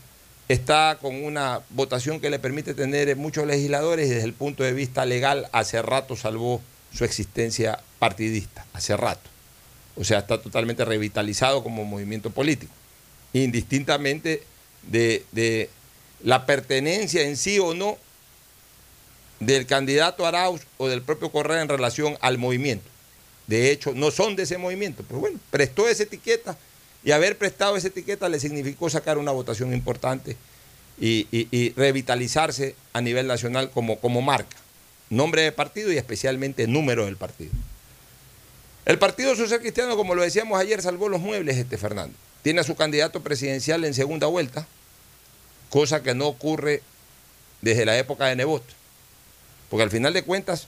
está con una votación que le permite tener muchos legisladores y desde el punto de vista legal hace rato salvó su existencia partidista, hace rato. O sea, está totalmente revitalizado como movimiento político, indistintamente de, de la pertenencia en sí o no del candidato Arauz o del propio Correa en relación al movimiento. De hecho, no son de ese movimiento, pero bueno, prestó esa etiqueta y haber prestado esa etiqueta le significó sacar una votación importante y, revitalizarse a nivel nacional como, como marca. Nombre de partido y especialmente número del partido. El Partido Social Cristiano, como lo decíamos ayer, salvó los muebles, este Fernando. Tiene a su candidato presidencial en segunda vuelta, cosa que no ocurre desde la época de Nebot. Porque al final de cuentas,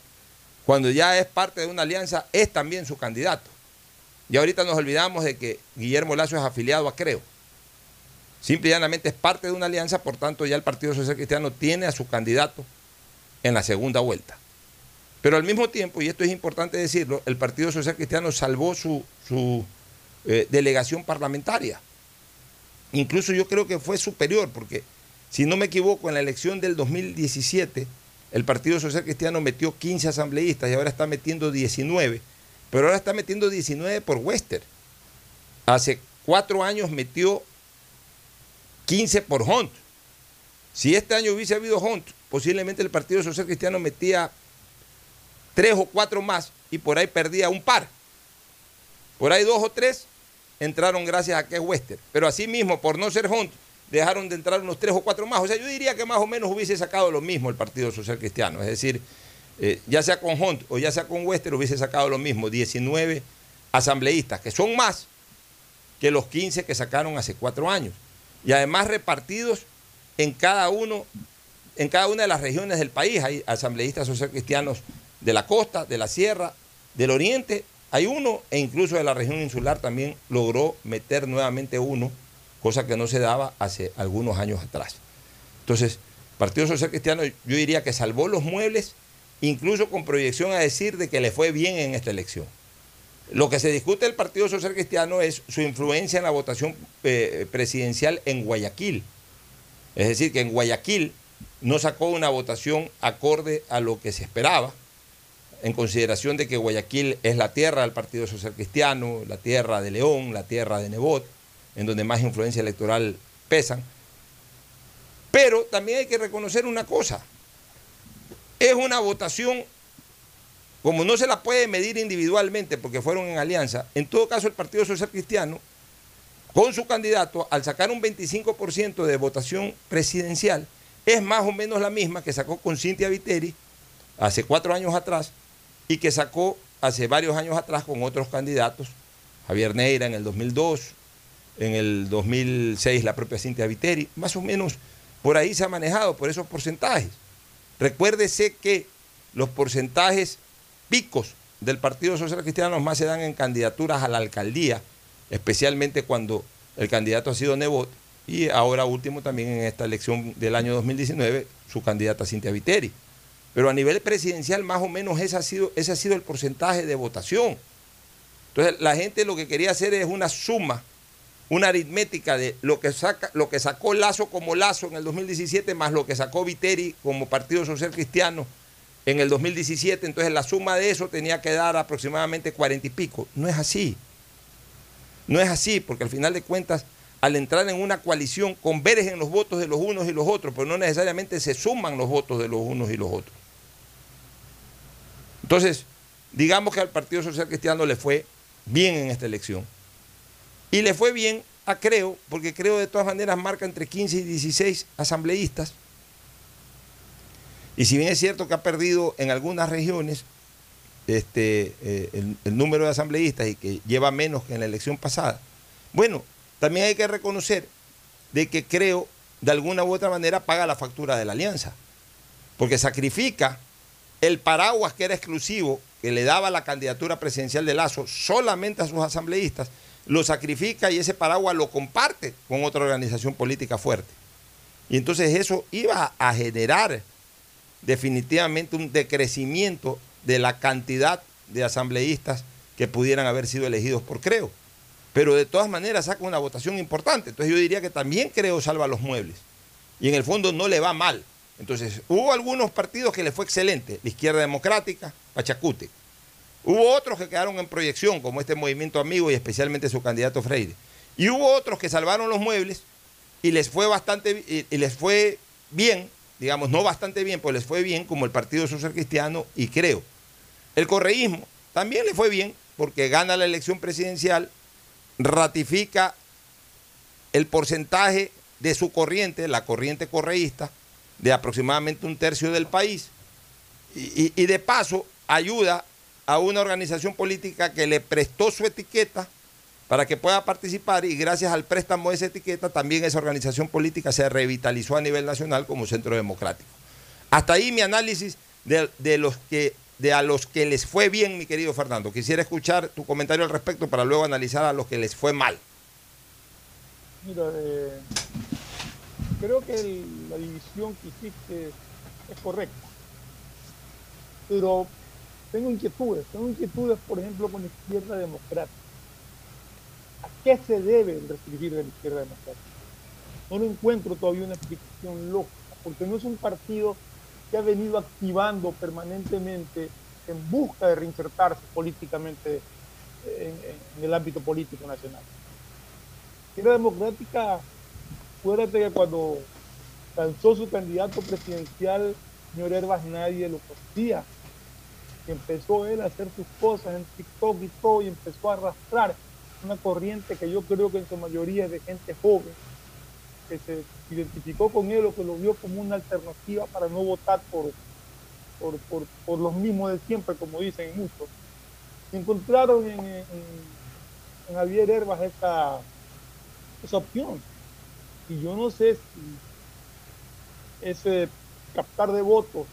cuando ya es parte de una alianza, es también su candidato. Y ahorita nos olvidamos de que Guillermo Lazo es afiliado a Creo. Simple y llanamente es parte de una alianza, por tanto ya el Partido Social Cristiano tiene a su candidato en la segunda vuelta. Pero al mismo tiempo, y esto es importante decirlo, el Partido Social Cristiano salvó su, su, eh, delegación parlamentaria. Incluso yo creo que fue superior, porque si no me equivoco, en la elección del 2017, el Partido Social Cristiano metió 15 asambleístas y ahora está metiendo 19, pero ahora está metiendo 19 por Wester. Hace cuatro años metió 15 por Hunt. Si este año hubiese habido Hunt, posiblemente el Partido Social Cristiano metía tres o cuatro más y por ahí perdía un par. Por ahí dos o tres entraron gracias a que es Wester. Pero así mismo, por no ser Hunt, dejaron de entrar unos tres o cuatro más. O sea, yo diría que más o menos hubiese sacado lo mismo el Partido Social Cristiano. Es decir, eh, ya sea con Hunt o ya sea con Wester, hubiese sacado lo mismo. 19 asambleístas, que son más que los 15 que sacaron hace cuatro años. Y además repartidos en cada uno, en cada una de las regiones del país. Hay asambleístas social cristianos de la costa, de la sierra, del oriente, hay uno, e incluso de la región insular también logró meter nuevamente uno, cosa que no se daba hace algunos años atrás. Entonces, Partido Social Cristiano yo diría que salvó los muebles, incluso con proyección a decir de que le fue bien en esta elección. Lo que se discute del Partido Social Cristiano es su influencia en la votación eh, presidencial en Guayaquil. Es decir, que en Guayaquil no sacó una votación acorde a lo que se esperaba, en consideración de que Guayaquil es la tierra del Partido Social Cristiano, la tierra de León, la tierra de Nebot, en donde más influencia electoral pesan. Pero también hay que reconocer una cosa, es una votación, como no se la puede medir individualmente porque fueron en alianza, en todo caso el Partido Social Cristiano, con su candidato, al sacar un 25% de votación presidencial, es más o menos la misma que sacó con Cintia Viteri hace cuatro años atrás y que sacó hace varios años atrás con otros candidatos, Javier Neira en el 2002, en el 2006 la propia Cintia Viteri, más o menos por ahí se ha manejado, por esos porcentajes. Recuérdese que los porcentajes picos del Partido Social Cristiano más se dan en candidaturas a la alcaldía, especialmente cuando el candidato ha sido Nebot y ahora último también en esta elección del año 2019 su candidata Cintia Viteri. Pero a nivel presidencial más o menos ese ha sido, ese ha sido el porcentaje de votación. Entonces la gente lo que quería hacer es una suma, una aritmética de lo que, saca, lo que sacó Lazo como Lazo en el 2017 más lo que sacó Viteri como Partido Social Cristiano en el 2017. Entonces la suma de eso tenía que dar aproximadamente cuarenta y pico. No es así. No es así, porque al final de cuentas, al entrar en una coalición, convergen los votos de los unos y los otros, pero no necesariamente se suman los votos de los unos y los otros. Entonces, digamos que al Partido Social Cristiano le fue bien en esta elección. Y le fue bien a Creo, porque Creo de todas maneras marca entre 15 y 16 asambleístas. Y si bien es cierto que ha perdido en algunas regiones este, eh, el, el número de asambleístas y que lleva menos que en la elección pasada, bueno, también hay que reconocer de que Creo de alguna u otra manera paga la factura de la alianza, porque sacrifica el paraguas que era exclusivo, que le daba la candidatura presidencial de Lazo solamente a sus asambleístas, lo sacrifica y ese paraguas lo comparte con otra organización política fuerte. Y entonces eso iba a generar definitivamente un decrecimiento de la cantidad de asambleístas que pudieran haber sido elegidos por Creo. Pero de todas maneras saca una votación importante. Entonces yo diría que también Creo salva los muebles. Y en el fondo no le va mal. Entonces, hubo algunos partidos que le fue excelente, la izquierda democrática, Pachacute. Hubo otros que quedaron en proyección, como este movimiento amigo y especialmente su candidato Freire. Y hubo otros que salvaron los muebles y les fue bastante y, les fue bien, digamos, no bastante bien, pues les fue bien, como el Partido Social Cristiano y creo. El correísmo también le fue bien, porque gana la elección presidencial, ratifica el porcentaje de su corriente, la corriente correísta, de aproximadamente un tercio del país. Y, y- y de paso ayuda a una organización política que le prestó su etiqueta para que pueda participar y gracias al préstamo de esa etiqueta también esa organización política se revitalizó a nivel nacional como centro democrático. Hasta ahí mi análisis de, de los que de a los que les fue bien, mi querido Fernando. Quisiera escuchar tu comentario al respecto para luego analizar a los que les fue mal. Mira, eh, creo que la división que hiciste es correcta. Pero tengo inquietudes. Tengo inquietudes, por ejemplo, con la izquierda democrática. ¿A qué se debe el restringir de la izquierda democrática? No lo encuentro todavía una explicación lógica, porque no es un partido que ha venido activando permanentemente en busca de reinsertarse políticamente en, en- el ámbito político nacional. Izquierda democrática, acuérdate que cuando lanzó su candidato presidencial, señor Herbas, nadie lo conocía. Empezó él a hacer sus cosas en TikTok y todo, y empezó a arrastrar una corriente que yo creo que en su mayoría es de gente joven, que se identificó con él o que lo vio como una alternativa para no votar por, por, por- por los mismos de siempre, como dicen muchos. Encontraron en, en- en Javier Herbas esa, esa opción. Y yo no sé si ese captar de votos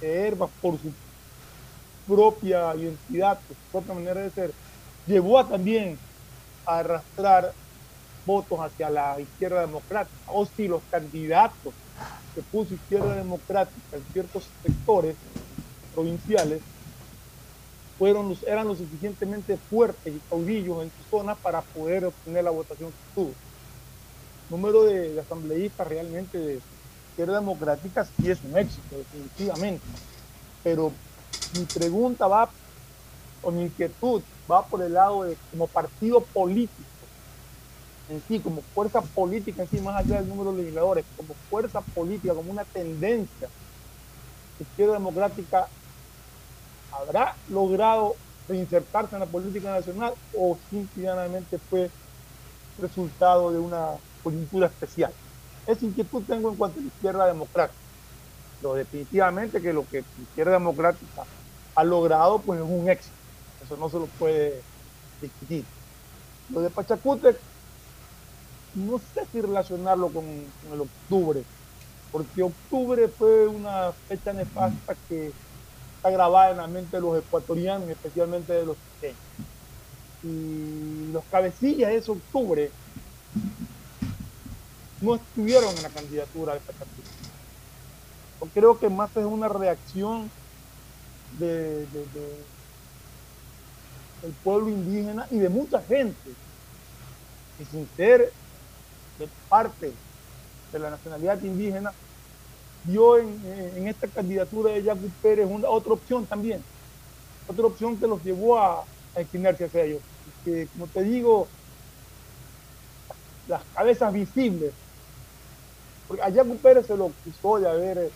de Herbas por su propia identidad, su propia manera de ser, llevó a también a arrastrar votos hacia la izquierda democrática, o si los candidatos que puso izquierda democrática en ciertos sectores provinciales fueron los, eran lo suficientemente fuertes y caudillos en su zona para poder obtener la votación que tuvo. Número de, de asambleístas realmente de izquierda democrática sí es un éxito, definitivamente. Pero mi pregunta va, o mi inquietud va por el lado de como partido político en sí, como fuerza política en sí, más allá del número de legisladores, como fuerza política, como una tendencia, izquierda democrática habrá logrado reinsertarse en la política nacional o simplemente fue resultado de una coyuntura especial. Esa inquietud tengo en cuanto a la izquierda democrática. Pero definitivamente que lo que izquierda democrática ha logrado pues es un éxito. Eso no se lo puede discutir. Lo de Pachacútec, no sé si relacionarlo con, el octubre, porque octubre fue una fecha nefasta que está grabada en la mente de los ecuatorianos, especialmente de los pequeños. Y los cabecillas de ese octubre no estuvieron en la candidatura de Pachacútec. Creo que más es una reacción de, del pueblo indígena y de mucha gente que sin ser de parte de la nacionalidad indígena vio en, esta candidatura de Yacu Pérez una, otra opción también, otra opción que los llevó a, a inclinarse hacia ellos. Que, como te digo, las cabezas visibles, porque a Yacu Pérez se lo acusó de haber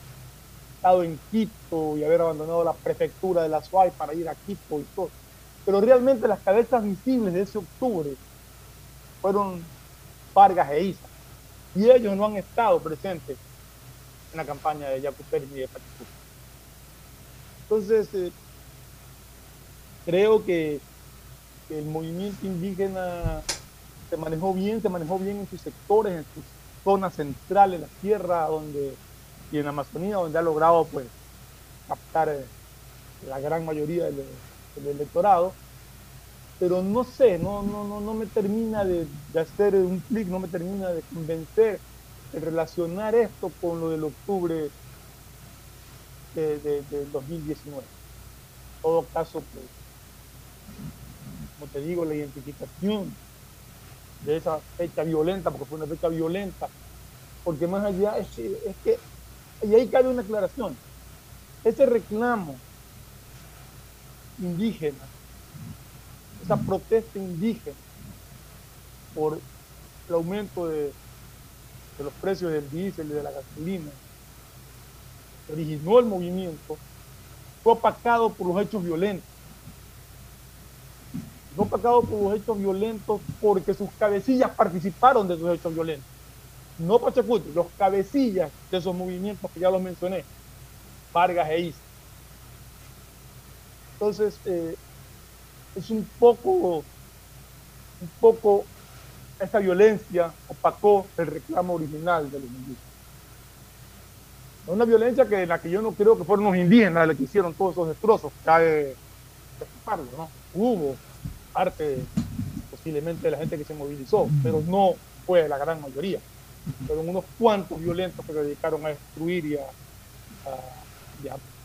estado en Quito y haber abandonado la prefectura de la SUAY para ir a Quito y todo. Pero realmente las cabezas visibles de ese octubre fueron Vargas e Isa. Y ellos no han estado presentes en la campaña de Yacu Pérez de Pachacú. Entonces, eh, creo que, que el movimiento indígena se manejó bien, se manejó bien en sus sectores, en sus zonas centrales, la tierra donde y en Amazonía, donde ha logrado pues captar eh, la gran mayoría del, electorado. Pero no sé, no, no, no, no me termina de, de hacer un clic, no me termina de convencer de relacionar esto con lo del octubre de, de- del 2019. En todo caso, pues, como te digo, la identificación de esa fecha violenta, porque fue una fecha violenta, porque más allá es es que y ahí cabe una aclaración, ese reclamo indígena, esa protesta indígena por el aumento de, de los precios del diésel y de la gasolina, originó el movimiento, fue opacado por los hechos violentos. Fue opacado por los hechos violentos porque sus cabecillas participaron de esos hechos violentos. No Pachacuti, los cabecillas de esos movimientos que ya los mencioné, Vargas e Isa. Entonces, eh, es un poco, un poco esta violencia opacó el reclamo original de los indígenas. Una violencia que la que yo no creo que fueron los indígenas los que hicieron todos esos destrozos, cabe ¿no? Hubo parte posiblemente de la gente que se movilizó, pero no fue la gran mayoría. Fueron unos cuantos violentos que se dedicaron a destruir y a,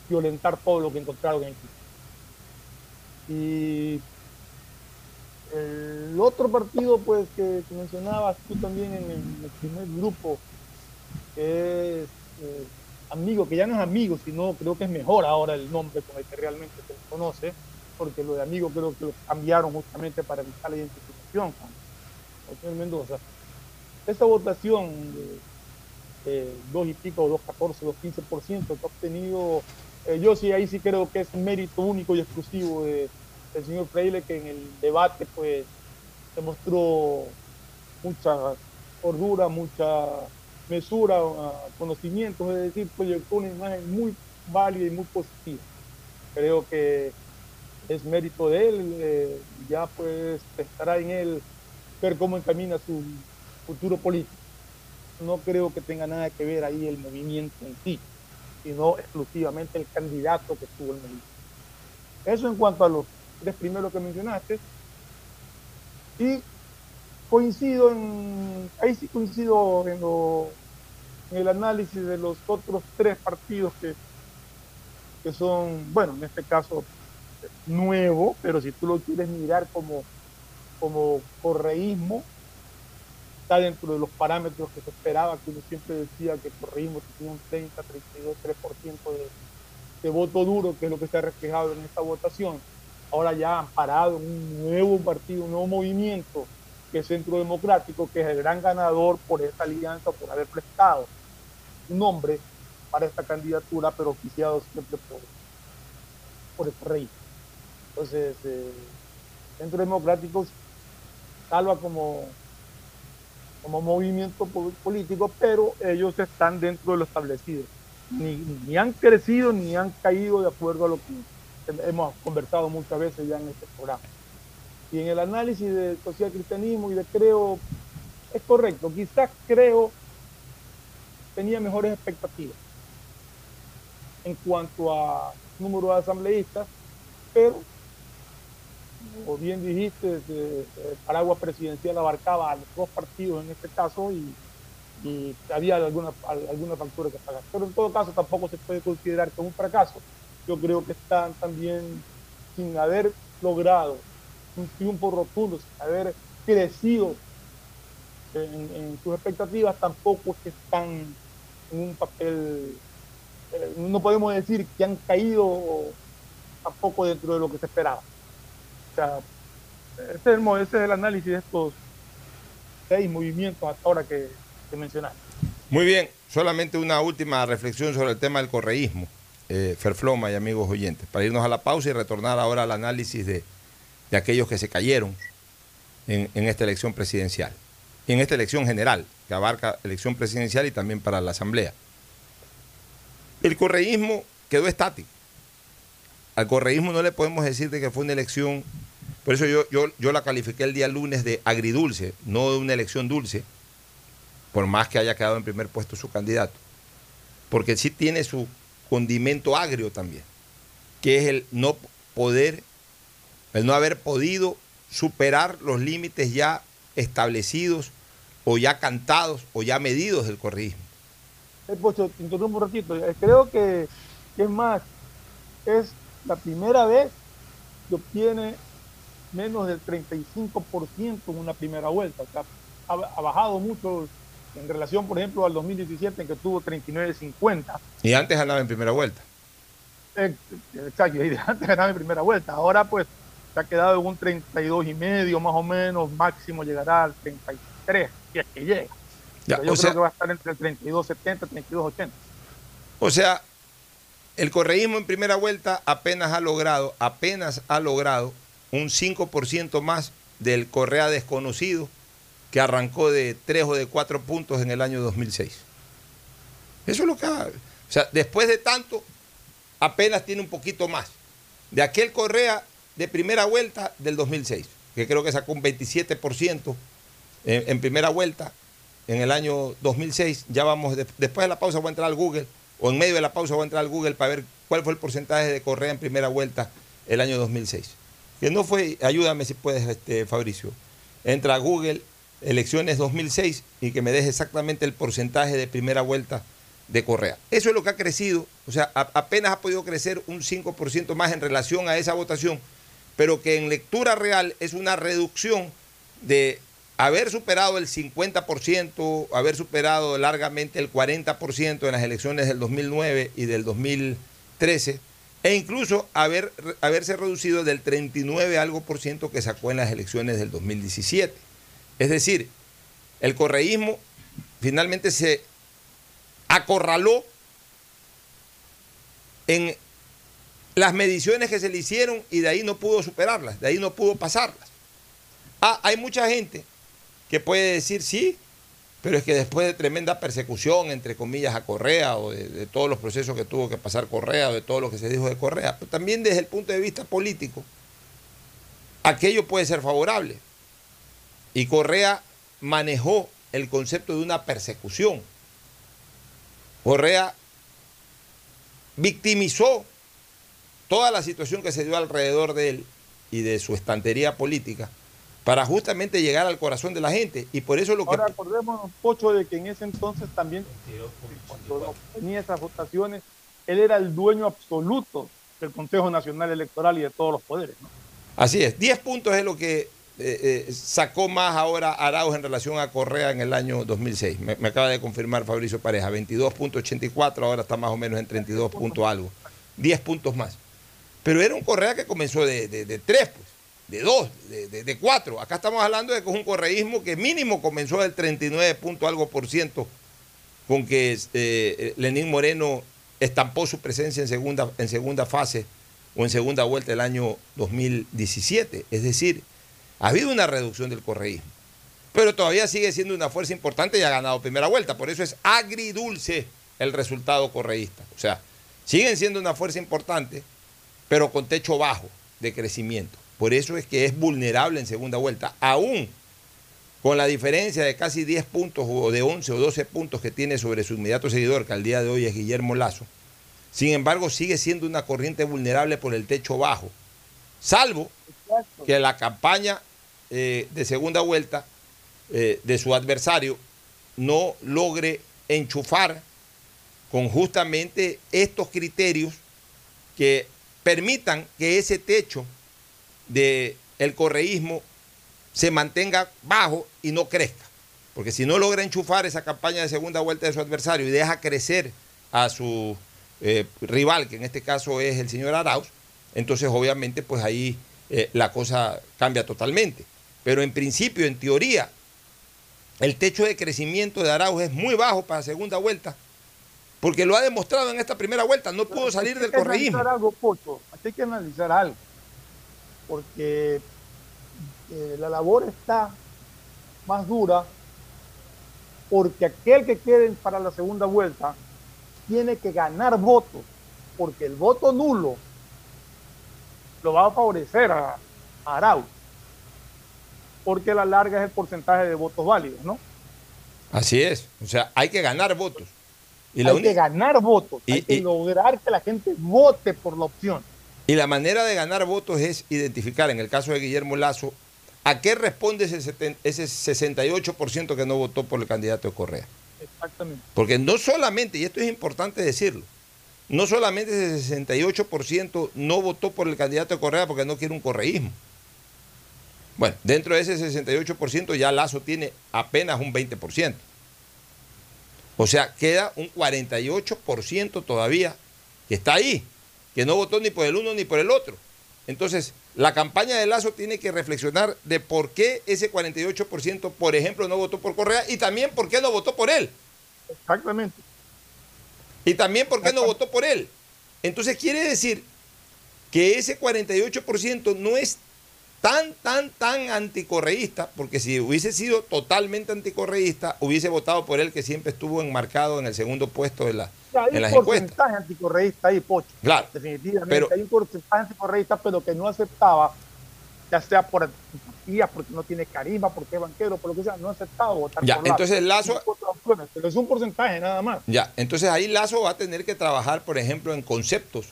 violentar todo lo que encontraron en Quito. Y el otro partido, pues, que, mencionabas tú también en el, primer grupo, que es eh, amigo, que ya no es amigo, sino creo que es mejor ahora el nombre con el que realmente se conoce, porque lo de amigo creo que lo cambiaron justamente para evitar la identificación con el señor Mendoza. Esta votación de, dos y pico, dos 14, dos 15% que ha obtenido, eh, yo sí ahí sí creo que es mérito único y exclusivo de el señor Freire que en el debate pues demostró mucha cordura, mucha mesura, uh, conocimientos, es decir, proyectó una imagen muy válida y muy positiva. Creo que es mérito de él, eh, ya pues estará en él ver cómo encamina su futuro político. No creo que tenga nada que ver ahí el movimiento en sí, sino exclusivamente el candidato que tuvo el movimiento. Eso en cuanto a los tres primeros que mencionaste. Y coincido en, ahí sí coincido en, en el análisis de los otros tres partidos que, que son, bueno, en este caso nuevo, pero si tú lo quieres mirar como, como correísmo, está dentro de los parámetros que se esperaba, que uno siempre decía que correísmo tenía un 30, 32, 3% de, de voto duro, que es lo que se ha reflejado en esta votación ahora ya han parado un nuevo partido, un nuevo movimiento, que es Centro Democrático, que es el gran ganador por esta alianza, por haber prestado un nombre para esta candidatura, pero oficiado siempre por, por el rey. Entonces, eh, Centro Democrático salva como, como movimiento político, pero ellos están dentro de lo establecido. Ni, han crecido ni han caído de acuerdo a lo que hemos conversado muchas veces ya en este programa. Y en el análisis de social cristianismo y de creo, es correcto, quizás creo tenía mejores expectativas en cuanto a número de asambleístas, pero, como bien dijiste, el paraguas presidencial abarcaba a los dos partidos en este caso y, había alguna, alguna factura que pagar. Pero en todo caso tampoco se puede considerar como un fracaso, yo creo que están también sin haber logrado un triunfo rotundo, sin haber crecido en, sus expectativas, tampoco que están en un papel, eh, no podemos decir que han caído tampoco dentro de lo que se esperaba. Sea, ese es el, análisis de estos seis movimientos hasta ahora que, que mencionaste. Muy bien, solamente una última reflexión sobre el tema del correísmo eh, Ferfloma y amigos oyentes, para irnos a la pausa y retornar ahora al análisis de, aquellos que se cayeron en, esta elección presidencial, en esta elección general, que abarca elección presidencial y también para la Asamblea. El correísmo quedó estático. Al correísmo no le podemos decir de que fue una elección, por eso yo, yo, yo la califiqué el día lunes de agridulce, no de una elección dulce, por más que haya quedado en primer puesto su candidato, porque sí tiene su condimento agrio también, que es el no poder, el no haber podido superar los límites ya establecidos o ya cantados o ya medidos del correísmo. Eh, Pocho, interrumpo un ratito. Eh, creo que, es más, es la primera vez que obtiene menos del 35% en una primera vuelta. O sea, ha, ha bajado mucho en relación, por ejemplo, al 2017 en que tuvo 39.50. Y antes ganaba en primera vuelta. Eh, exacto, y antes ganaba en primera vuelta. Ahora pues se ha quedado en un 32 y medio más o menos, máximo llegará al 33, si es que llega. yo creo que va a estar entre el 32.70 y 32.80. O sea, el correísmo en primera vuelta apenas ha logrado, apenas ha logrado un 5% más del Correa desconocido que arrancó de tres o de cuatro puntos en el año 2006. Eso es lo que... ha- O sea, después de tanto, apenas tiene un poquito más. De aquel Correa de primera vuelta del 2006, que creo que sacó un 27% en, primera vuelta en el año 2006. Ya vamos, de- después de la pausa voy a entrar al Google, o en medio de la pausa voy a entrar al Google para ver cuál fue el porcentaje de Correa en primera vuelta el año 2006. Que no fue, ayúdame si puedes, este, Fabricio. Entra a Google, elecciones 2006, y que me deje exactamente el porcentaje de primera vuelta de Correa. Eso es lo que ha crecido, o sea, apenas ha podido crecer un 5% más en relación a esa votación, pero que en lectura real es una reducción de haber superado el 50%, haber superado largamente el 40% en las elecciones del 2009 y del 2013, e incluso haber, haberse reducido del 39 algo por ciento que sacó en las elecciones del 2017. Es decir, el correísmo finalmente se acorraló en las mediciones que se le hicieron y de ahí no pudo superarlas, de ahí no pudo pasarlas. Ah, hay mucha gente que puede decir sí, pero es que después de tremenda persecución, entre comillas, a Correa, o de, todos los procesos que tuvo que pasar Correa, o de todo lo que se dijo de Correa, pero también desde el punto de vista político, aquello puede ser favorable. Y Correa manejó el concepto de una persecución. Correa victimizó toda la situación que se dio alrededor de él y de su estantería política para justamente llegar al corazón de la gente. Y por eso lo que... Ahora acordémonos, Pocho, de que en ese entonces también, cuando tenía esas votaciones, él era el dueño absoluto del Consejo Nacional Electoral y de todos los poderes. ¿no? Así es, 10 puntos es lo que eh, eh, sacó más ahora Arauz en relación a Correa en el año 2006. Me, me acaba de confirmar Fabricio Pareja, 22.84, ahora está más o menos en 32 puntos algo. 10 puntos más. Pero era un Correa que comenzó de, de, de 3, pues, de 2, de, de, 4. Acá estamos hablando de que es un correísmo que mínimo comenzó del 39 punto algo por ciento con que eh, Lenín Moreno estampó su presencia en segunda, en segunda fase o en segunda vuelta el año 2017. Es decir, ha habido una reducción del correísmo, pero todavía sigue siendo una fuerza importante y ha ganado primera vuelta. Por eso es agridulce el resultado correísta. O sea, siguen siendo una fuerza importante, pero con techo bajo de crecimiento. Por eso es que es vulnerable en segunda vuelta, aún con la diferencia de casi 10 puntos o de 11 o 12 puntos que tiene sobre su inmediato seguidor, que al día de hoy es Guillermo Lazo. Sin embargo, sigue siendo una corriente vulnerable por el techo bajo, salvo que la campaña eh, de segunda vuelta eh, de su adversario no logre enchufar con justamente estos criterios que permitan que ese techo del el correísmo se mantenga bajo y no crezca. Porque si no logra enchufar esa campaña de segunda vuelta de su adversario y deja crecer a su eh, rival, que en este caso es el señor Arauz, entonces obviamente pues ahí eh, la cosa cambia totalmente. Pero en principio, en teoría, el techo de crecimiento de Arauz es muy bajo para segunda vuelta, porque lo ha demostrado en esta primera vuelta, no pudo salir del correísmo. Hay que analizar algo, Pocho, hay que analizar algo, porque eh, la labor está más dura porque aquel que quede para la segunda vuelta tiene que ganar votos, porque el voto nulo lo va a favorecer a, a Arauz, porque la larga es el porcentaje de votos válidos, ¿no? Así es, o sea, hay que ganar votos. Y hay que ganar votos, y, hay que y, lograr que la gente vote por la opción. Y la manera de ganar votos es identificar, en el caso de Guillermo Lazo, a qué responde ese, 70, ese 68% que no votó por el candidato de Correa. Exactamente. Porque no solamente, y esto es importante decirlo, no solamente ese 68% no votó por el candidato de Correa porque no quiere un correísmo. Bueno, dentro de ese 68% ya Lazo tiene apenas un 20%. O sea, queda un 48% todavía que está ahí, que no votó ni por el uno ni por el otro. Entonces, la campaña de Lazo tiene que reflexionar de por qué ese 48%, por ejemplo, no votó por Correa y también por qué no votó por él. Exactamente. Y también por qué no votó por él. Entonces quiere decir que ese 48% no es tan, tan, tan anticorreísta, porque si hubiese sido totalmente anticorreísta, hubiese votado por él que siempre estuvo enmarcado en el segundo puesto de la, hay en las un encuestas. porcentaje anticorreísta ahí, Pocho. Claro. Definitivamente. Pero- hay un porcentaje anticorreísta, pero que no aceptaba, ya sea por antipatía, porque no tiene carisma, porque es banquero, por lo que sea, no aceptaba votar Ya, por Lazo. entonces Lazo- opciones, Pero es un porcentaje nada más. Ya, entonces ahí Lazo va a tener que trabajar, por ejemplo, en conceptos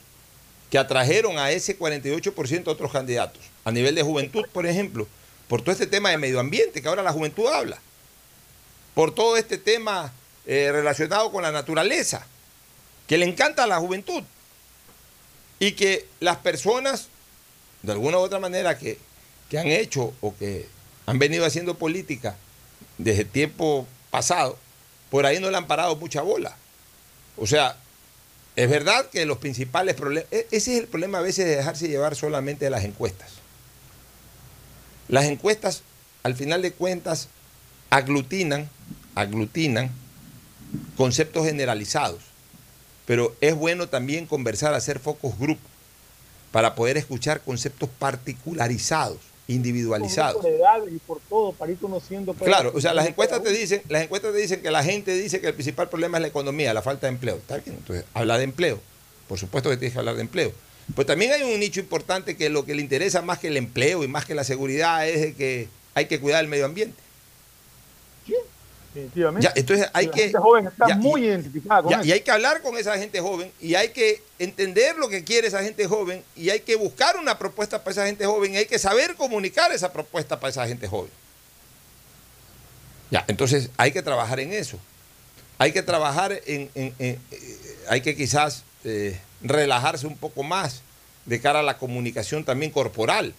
que atrajeron a ese 48% a otros candidatos. A nivel de juventud, por ejemplo, por todo este tema de medio ambiente que ahora la juventud habla. Por todo este tema eh, relacionado con la naturaleza, que le encanta a la juventud. Y que las personas, de alguna u otra manera, que, que han hecho o que han venido haciendo política desde tiempo pasado, por ahí no le han parado mucha bola. O sea, es verdad que los principales problemas, e- ese es el problema a veces de dejarse llevar solamente de las encuestas. Las encuestas, al final de cuentas, aglutinan, aglutinan conceptos generalizados. Pero es bueno también conversar, hacer focus group para poder escuchar conceptos particularizados, individualizados. Por edades y por todo, para ir conociendo. pues, Claro, o sea, las encuestas te dicen, las encuestas te dicen que la gente dice que el principal problema es la economía, la falta de empleo. Está bien, entonces habla de empleo. Por supuesto que tienes que hablar de empleo. Pues también hay un nicho importante que lo que le interesa más que el empleo y más que la seguridad es de que hay que cuidar el medio ambiente. Definitivamente. Ya, entonces hay la que gente joven está ya, muy identificada con Ya, eso. y hay que hablar con esa gente joven y hay que entender lo que quiere esa gente joven y hay que buscar una propuesta para esa gente joven y hay que saber comunicar esa propuesta para esa gente joven. Ya, entonces hay que trabajar en eso. Hay que trabajar en, en- en- eh, hay que quizás eh, relajarse un poco más de cara a la comunicación también corporal.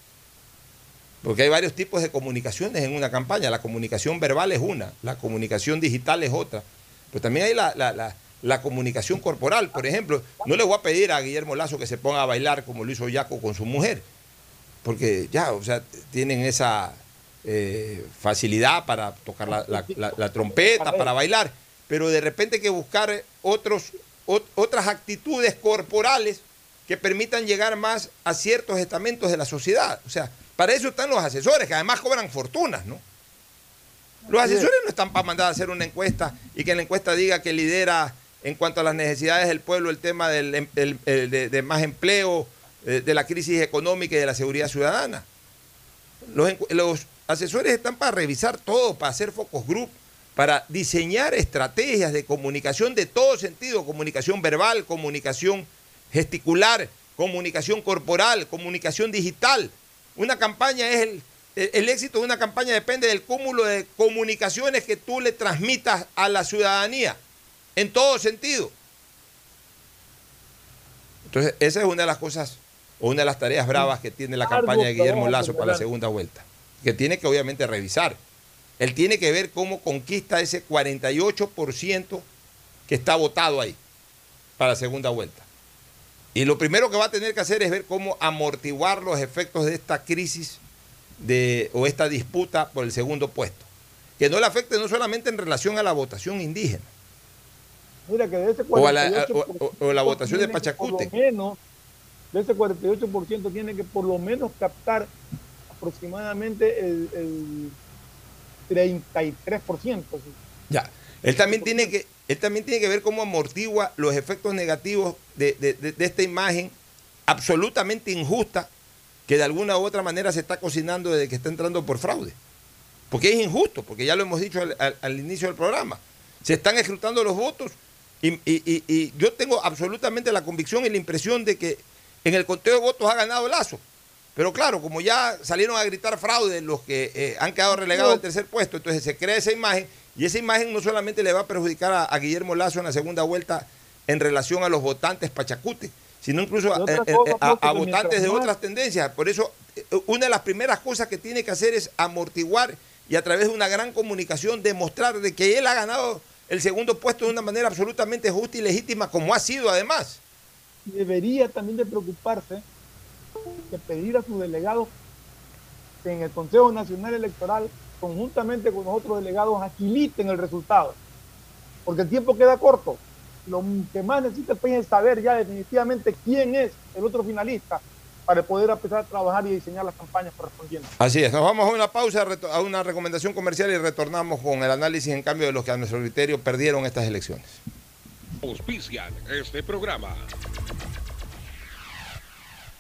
Porque hay varios tipos de comunicaciones en una campaña. La comunicación verbal es una, la comunicación digital es otra. Pero también hay la, la- la- la comunicación corporal. Por ejemplo, no le voy a pedir a Guillermo Lazo que se ponga a bailar como lo hizo Yaco con su mujer. Porque ya, o sea, tienen esa eh, facilidad para tocar la, trompeta, para bailar. Pero de repente hay que buscar otros, ot- otras actitudes corporales que permitan llegar más a ciertos estamentos de la sociedad. O sea, para eso están los asesores, que además cobran fortunas, ¿no? Los asesores no están para mandar a hacer una encuesta y que la encuesta diga que lidera en cuanto a las necesidades del pueblo el tema del, em- el- el- de, de más empleo, eh, de la crisis económica y de la seguridad ciudadana. Los, los asesores están para revisar todo, para hacer focus group, para diseñar estrategias de comunicación de todo sentido, comunicación verbal, comunicación gesticular, comunicación corporal, comunicación digital. Una campaña es el, el- el éxito de una campaña depende del cúmulo de comunicaciones que tú le transmitas a la ciudadanía, en todo sentido. Entonces, esa es una de las cosas, o una de las tareas bravas que tiene la campaña de Guillermo Lazo para la segunda vuelta, que tiene que obviamente revisar. Él tiene que ver cómo conquista ese 48% que está votado ahí para la segunda vuelta. Y lo primero que va a tener que hacer es ver cómo amortiguar los efectos de esta crisis de, o esta disputa por el segundo puesto. Que no le afecte no solamente en relación a la votación indígena Mira que de ese 48%, o, a la, o- o- o la votación de Pachacute. Por lo menos, de ese 48% tiene que por lo menos captar aproximadamente el, el 33%. sí. Ya. Él también tiene que, él también tiene que ver cómo amortigua los efectos negativos de, de- de- de esta imagen absolutamente injusta que de alguna u otra manera se está cocinando desde que está entrando por fraude. Porque es injusto, porque ya lo hemos dicho al, al- al inicio del programa. Se están escrutando los votos y, y- y- y yo tengo absolutamente la convicción y la impresión de que en el conteo de votos ha ganado Lazo. Pero claro, como ya salieron a gritar fraude los que eh, han quedado relegados al tercer puesto, entonces se crea esa imagen y esa imagen no solamente le va a perjudicar a, a Guillermo Lazo en la segunda vuelta en relación a los votantes pachacute, sino incluso a, eh, eh, a- a votantes de otras tendencias. Por eso, eh, una de las primeras cosas que tiene que hacer es amortiguar y a través de una gran comunicación demostrar de que él ha ganado el segundo puesto de una manera absolutamente justa y legítima, como ha sido además. debería también de preocuparse de pedir a sus delegados que en el Consejo Nacional Electoral, conjuntamente con los otros delegados, agiliten el resultado. Porque el tiempo queda corto. Lo que más necesita el país es saber ya definitivamente quién es el otro finalista para poder empezar a trabajar y diseñar las campañas correspondientes. Así es, nos vamos a una pausa, a una recomendación comercial y retornamos con el análisis en cambio de los que a nuestro criterio perdieron estas elecciones. Auspician este programa.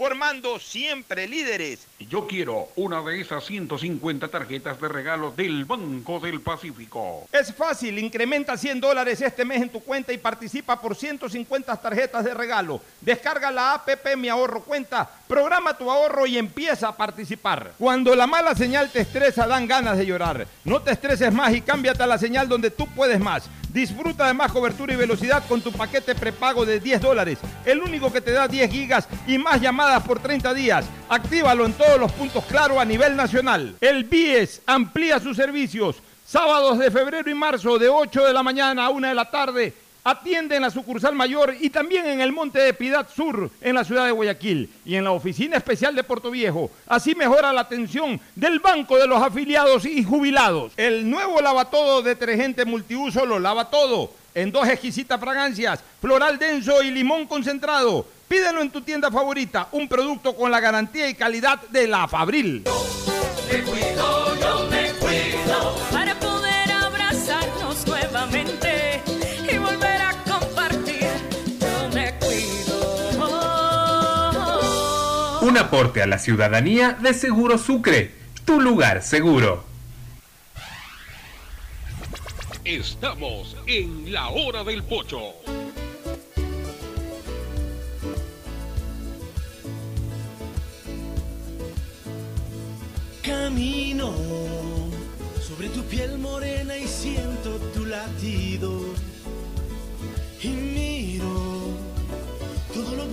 formando siempre líderes. Yo quiero una de esas 150 tarjetas de regalo del Banco del Pacífico. Es fácil, incrementa 100 dólares este mes en tu cuenta y participa por 150 tarjetas de regalo. Descarga la APP Mi Ahorro Cuenta, programa tu ahorro y empieza a participar. Cuando la mala señal te estresa, dan ganas de llorar. No te estreses más y cámbiate a la señal donde tú puedes más. Disfruta de más cobertura y velocidad con tu paquete prepago de 10 dólares, el único que te da 10 gigas y más llamadas por 30 días. Actívalo en todos los puntos claro a nivel nacional. El BIES amplía sus servicios. Sábados de febrero y marzo de 8 de la mañana a 1 de la tarde Atiende en la sucursal mayor y también en el Monte de Piedad Sur, en la ciudad de Guayaquil, y en la oficina especial de Puerto Viejo. Así mejora la atención del Banco de los Afiliados y Jubilados. El nuevo lavatodo detergente multiuso lo lava todo, en dos exquisitas fragancias, floral denso y limón concentrado. Pídelo en tu tienda favorita, un producto con la garantía y calidad de la Fabril. Un aporte a la ciudadanía de Seguro Sucre, tu lugar seguro. Estamos en la hora del pocho. Camino sobre tu piel morena y siento tu latido. Y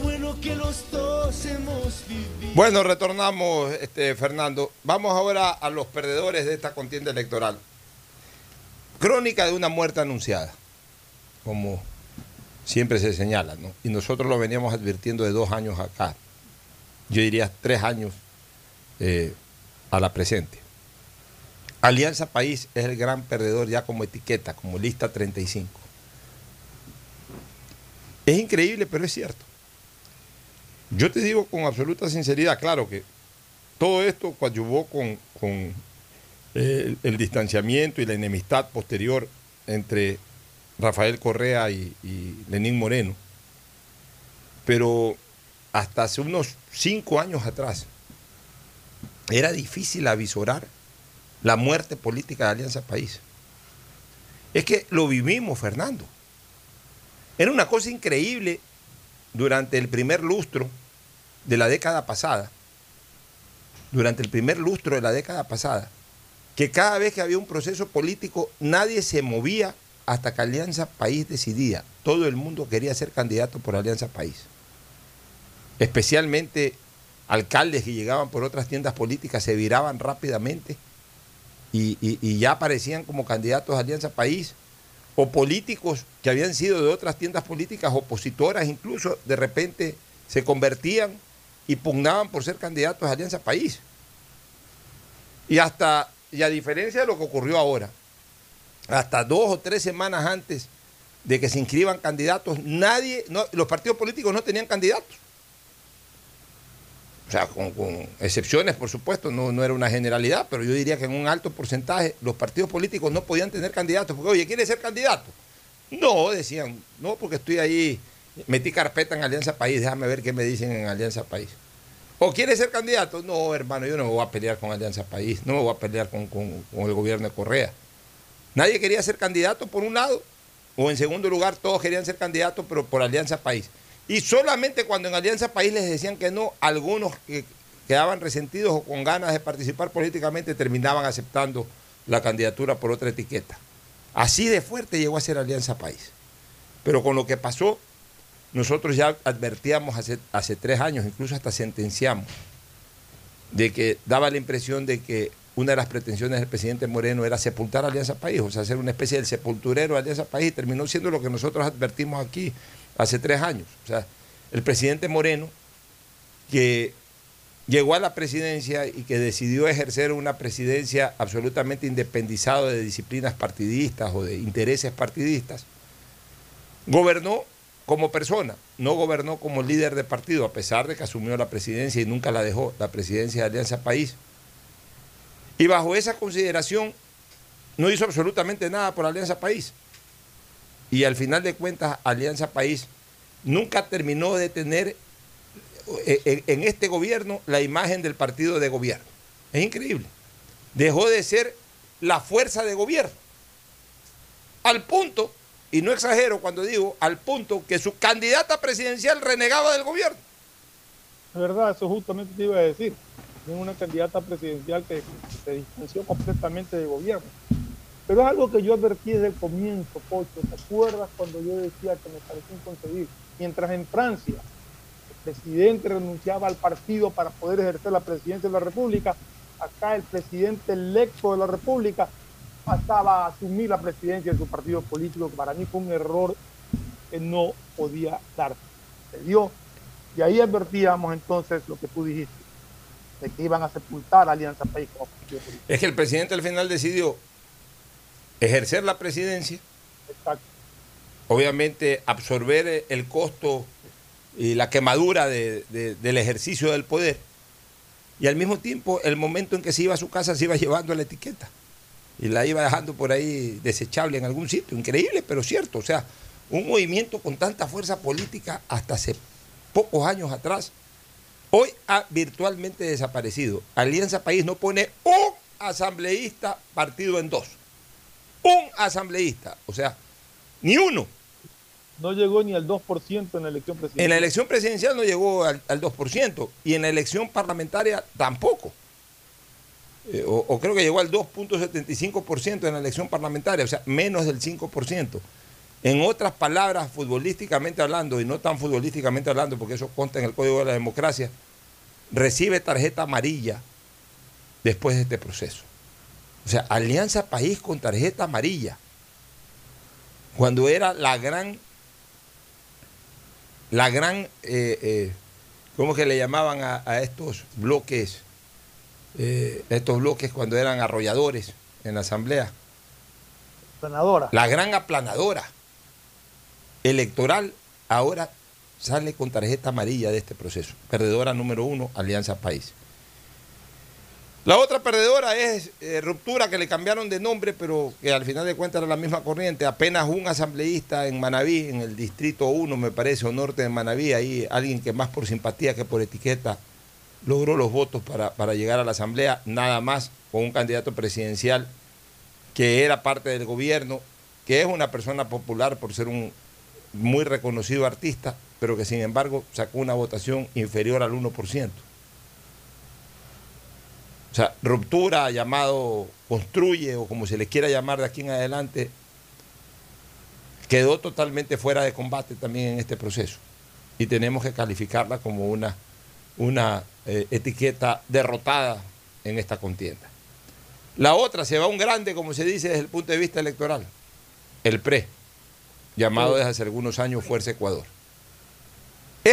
bueno que los dos hemos vivido. Bueno, retornamos, este, Fernando. Vamos ahora a los perdedores de esta contienda electoral. Crónica de una muerte anunciada, como siempre se señala, ¿no? Y nosotros lo veníamos advirtiendo de dos años acá. Yo diría tres años eh, a la presente. Alianza País es el gran perdedor ya como etiqueta, como lista 35. Es increíble, pero es cierto. Yo te digo con absoluta sinceridad, claro que todo esto coadyuvó con, el, el distanciamiento y la enemistad posterior entre Rafael Correa y, y Lenín Moreno. Pero hasta hace unos cinco años atrás era difícil avisorar la muerte política de Alianza País. Es que lo vivimos, Fernando. Era una cosa increíble durante el primer lustro de la década pasada, durante el primer lustro de la década pasada, que cada vez que había un proceso político nadie se movía hasta que Alianza País decidía. Todo el mundo quería ser candidato por Alianza País. Especialmente alcaldes que llegaban por otras tiendas políticas se viraban rápidamente y, y- ya aparecían como candidatos a Alianza País, o políticos que habían sido de otras tiendas políticas, opositoras incluso, de repente se convertían y pugnaban por ser candidatos a Alianza País. Y hasta, y a diferencia de lo que ocurrió ahora, hasta dos o tres semanas antes de que se inscriban candidatos, nadie, los partidos políticos no tenían candidatos. O sea, con, excepciones, por supuesto, no, era una generalidad, pero yo diría que en un alto porcentaje los partidos políticos no podían tener candidatos. Porque, oye, ¿quiere ser candidato? No, decían, no, porque estoy ahí, metí carpeta en Alianza País, déjame ver qué me dicen en Alianza País. ¿O quiere ser candidato? No, hermano, yo no me voy a pelear con Alianza País, no me voy a pelear con- con el gobierno de Correa. Nadie quería ser candidato por un lado, o en segundo lugar todos querían ser candidatos, pero por Alianza País. Y solamente cuando en Alianza País les decían que no, algunos que quedaban resentidos o con ganas de participar políticamente, terminaban aceptando la candidatura por otra etiqueta. Así de fuerte llegó a ser Alianza País. Pero con lo que pasó, nosotros ya advertíamos hace, hace tres años, incluso hasta sentenciamos, de que daba la impresión de que una de las pretensiones del presidente Moreno era sepultar Alianza País, o sea, hacer una especie del sepulturero de Alianza País, y terminó siendo lo que nosotros advertimos aquí hace tres años. O sea, el presidente Moreno, que llegó a la presidencia y que decidió ejercer una presidencia absolutamente independizada de disciplinas partidistas o de intereses partidistas, gobernó como persona, no gobernó como líder de partido, a pesar de que asumió la presidencia y nunca la dejó, la presidencia de Alianza País. Y bajo esa consideración no hizo absolutamente nada por Alianza País. Y al final de cuentas, Alianza País nunca terminó de tener eh, en este gobierno la imagen del partido de gobierno. Es increíble. Dejó de ser la fuerza de gobierno. Al punto, y no exagero cuando digo, al punto que su candidata presidencial renegaba del gobierno. Es verdad, eso justamente te iba a decir. Es una candidata presidencial que se distanció completamente del gobierno. Pero es algo que yo advertí desde el comienzo, Pocho. ¿Te acuerdas cuando yo decía que me parecía inconcebible? Mientras en Francia el presidente renunciaba al partido para poder ejercer la presidencia de la República, acá el presidente electo de la República pasaba a asumir la presidencia de su partido político, que para mí fue un error que no podía darse. Se dio. Y ahí advertíamos entonces lo que tú dijiste, de que iban a sepultar a Alianza País partido político. Es que el presidente al final decidió ejercer la presidencia, Exacto. obviamente absorber el costo y la quemadura de- de- del ejercicio del poder, y al mismo tiempo el momento en que se iba a su casa se iba llevando la etiqueta y la iba dejando por ahí desechable en algún sitio. Increíble, pero cierto. O sea, un movimiento con tanta fuerza política hasta hace pocos años atrás, hoy ha virtualmente desaparecido. Alianza País no pone un asambleísta partido en dos. Un asambleísta. O sea, ni uno. No llegó ni al 2% en la elección presidencial. En la elección presidencial no llegó al, al 2% y en la elección parlamentaria tampoco. Eh, o, o creo que llegó al 2.75% en la elección parlamentaria, o sea, menos del 5%. En otras palabras, futbolísticamente hablando, y no tan futbolísticamente hablando, porque eso consta en el Código de la Democracia, recibe tarjeta amarilla después de este proceso. O sea, Alianza País con tarjeta amarilla. Cuando era la gran, la gran, eh, eh, ¿cómo que le llamaban a, a estos bloques? eh, estos bloques cuando eran arrolladores en la asamblea. Senadora. La gran aplanadora electoral ahora sale con tarjeta amarilla de este proceso. Perdedora número uno, Alianza País. La otra perdedora es eh, Ruptura, que le cambiaron de nombre, pero que al final de cuentas era la misma corriente. Apenas un asambleísta en Manabí, en el distrito 1, me parece, o norte de Manabí, ahí alguien que más por simpatía que por etiqueta logró los votos para, para llegar a la asamblea, nada más con un candidato presidencial que era parte del gobierno, que es una persona popular por ser un muy reconocido artista, pero que sin embargo sacó una votación inferior al 1%. O sea, ruptura, llamado construye o como se le quiera llamar de aquí en adelante, quedó totalmente fuera de combate también en este proceso. Y tenemos que calificarla como una, una eh, etiqueta derrotada en esta contienda. La otra se va un grande, como se dice desde el punto de vista electoral, el PRE, llamado desde hace algunos años Fuerza Ecuador.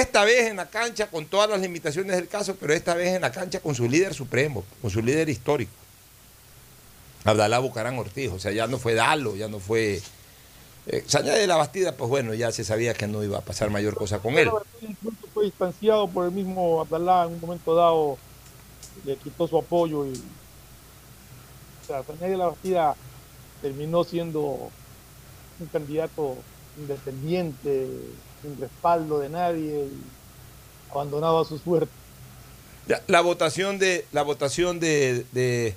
Esta vez en la cancha con todas las limitaciones del caso, pero esta vez en la cancha con su líder supremo, con su líder histórico, Abdalá Bucarán Ortiz. O sea, ya no fue Dalo, ya no fue... Eh, la Bastida, pues bueno, ya se sabía que no iba a pasar mayor cosa con él. Fue distanciado por el mismo Abdalá en un momento dado, le quitó su apoyo y o sea, la Bastida terminó siendo un candidato independiente, sin respaldo de nadie, y abandonado a su suerte. La votación de la votación de, de-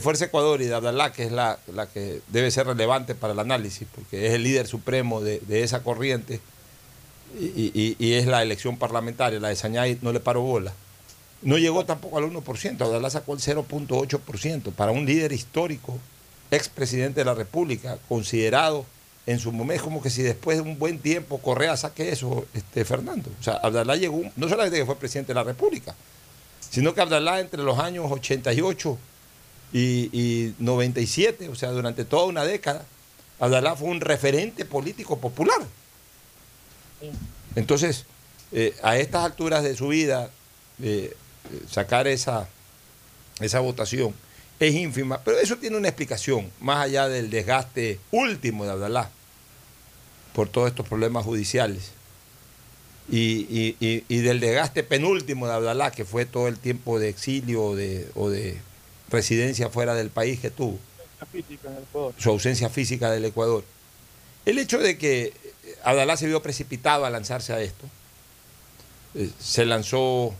Fuerza Ecuador y de Abdalá, que es la, la que debe ser relevante para el análisis, porque es el líder supremo de, de esa corriente y, y- y es la elección parlamentaria. La de Sañay no le paró bola. No llegó tampoco al 1%, Abdalá sacó el 0.8%. Para un líder histórico, expresidente de la República, considerado en su momento como que si después de un buen tiempo Correa saque eso, este, Fernando. O sea, Abdalá llegó, no solamente que fue presidente de la República, sino que Abdalá entre los años 88 y, y 97, o sea, durante toda una década, Abdalá fue un referente político popular. Entonces, eh, a estas alturas de su vida, eh, eh, sacar esa, esa votación es ínfima, pero eso tiene una explicación, más allá del desgaste último de Abdalá por todos estos problemas judiciales y, y- y- del desgaste penúltimo de Abdalá, que fue todo el tiempo de exilio o de, o de residencia fuera del país que tuvo su ausencia física del Ecuador. El hecho de que Abdalá se vio precipitado a lanzarse a esto, eh, se lanzó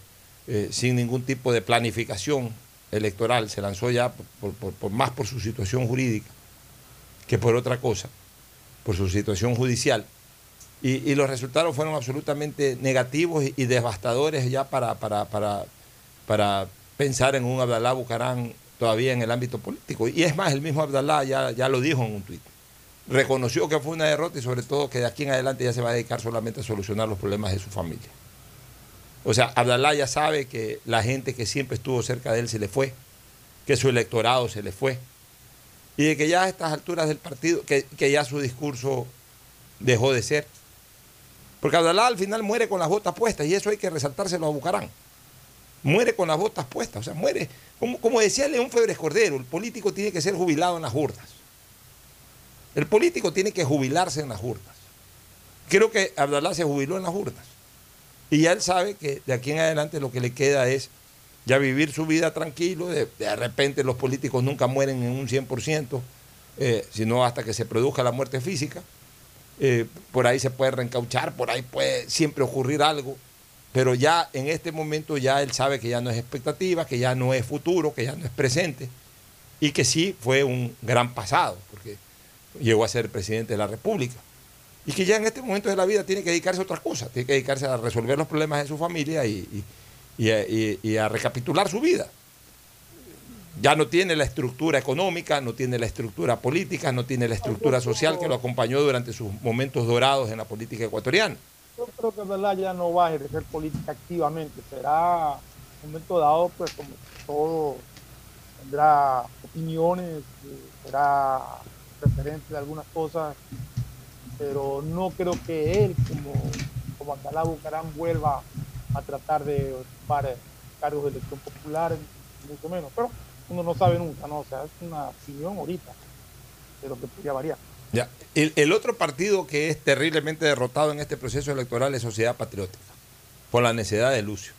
eh, sin ningún tipo de planificación electoral, se lanzó ya por, por- más por su situación jurídica que por otra cosa, por su situación judicial. Y, los resultados fueron absolutamente negativos y, y devastadores ya para, para, para, para pensar en un Abdalá Bucarán todavía en el ámbito político. Y es más, el mismo Abdalá ya, ya lo dijo en un tuit. Reconoció que fue una derrota y sobre todo que de aquí en adelante ya se va a dedicar solamente a solucionar los problemas de su familia. O sea, Abdalá ya sabe que la gente que siempre estuvo cerca de él se le fue, que su electorado se le fue, y de que ya a estas alturas del partido, que, que ya su discurso dejó de ser. Porque Abdalá al final muere con las botas puestas y eso hay que resaltárselo a Bucarán. Muere con las botas puestas, o sea, muere, como, como decía León Febres Cordero, el político tiene que ser jubilado en las urnas. El político tiene que jubilarse en las urnas. Creo que Abdalá se jubiló en las urnas. Y ya él sabe que de aquí en adelante lo que le queda es ya vivir su vida tranquilo. De, de repente los políticos nunca mueren en un 100%, eh, sino hasta que se produzca la muerte física. Eh, por ahí se puede reencauchar, por ahí puede siempre ocurrir algo. Pero ya en este momento ya él sabe que ya no es expectativa, que ya no es futuro, que ya no es presente. Y que sí fue un gran pasado, porque llegó a ser presidente de la República y que ya en este momento de la vida tiene que dedicarse a otras cosas, tiene que dedicarse a resolver los problemas de su familia y, y- y a, recapitular su vida. Ya no tiene la estructura económica, no tiene la estructura política, no tiene la estructura social que lo acompañó durante sus momentos dorados en la política ecuatoriana. Yo creo que Abdalá ya no va a ejercer política activamente, será un momento dado, pues como todo, tendrá opiniones, eh, será referente de algunas cosas, pero no creo que él, como, como Abdalá Bucarán, vuelva a tratar de ocupar eh, cargos de elección popular, mucho menos, pero uno no sabe nunca, ¿no? O sea, es una opinión ahorita, pero que podría variar. Ya. El, el otro partido que es terriblemente derrotado en este proceso electoral es Sociedad Patriótica, por la necesidad de Lucio.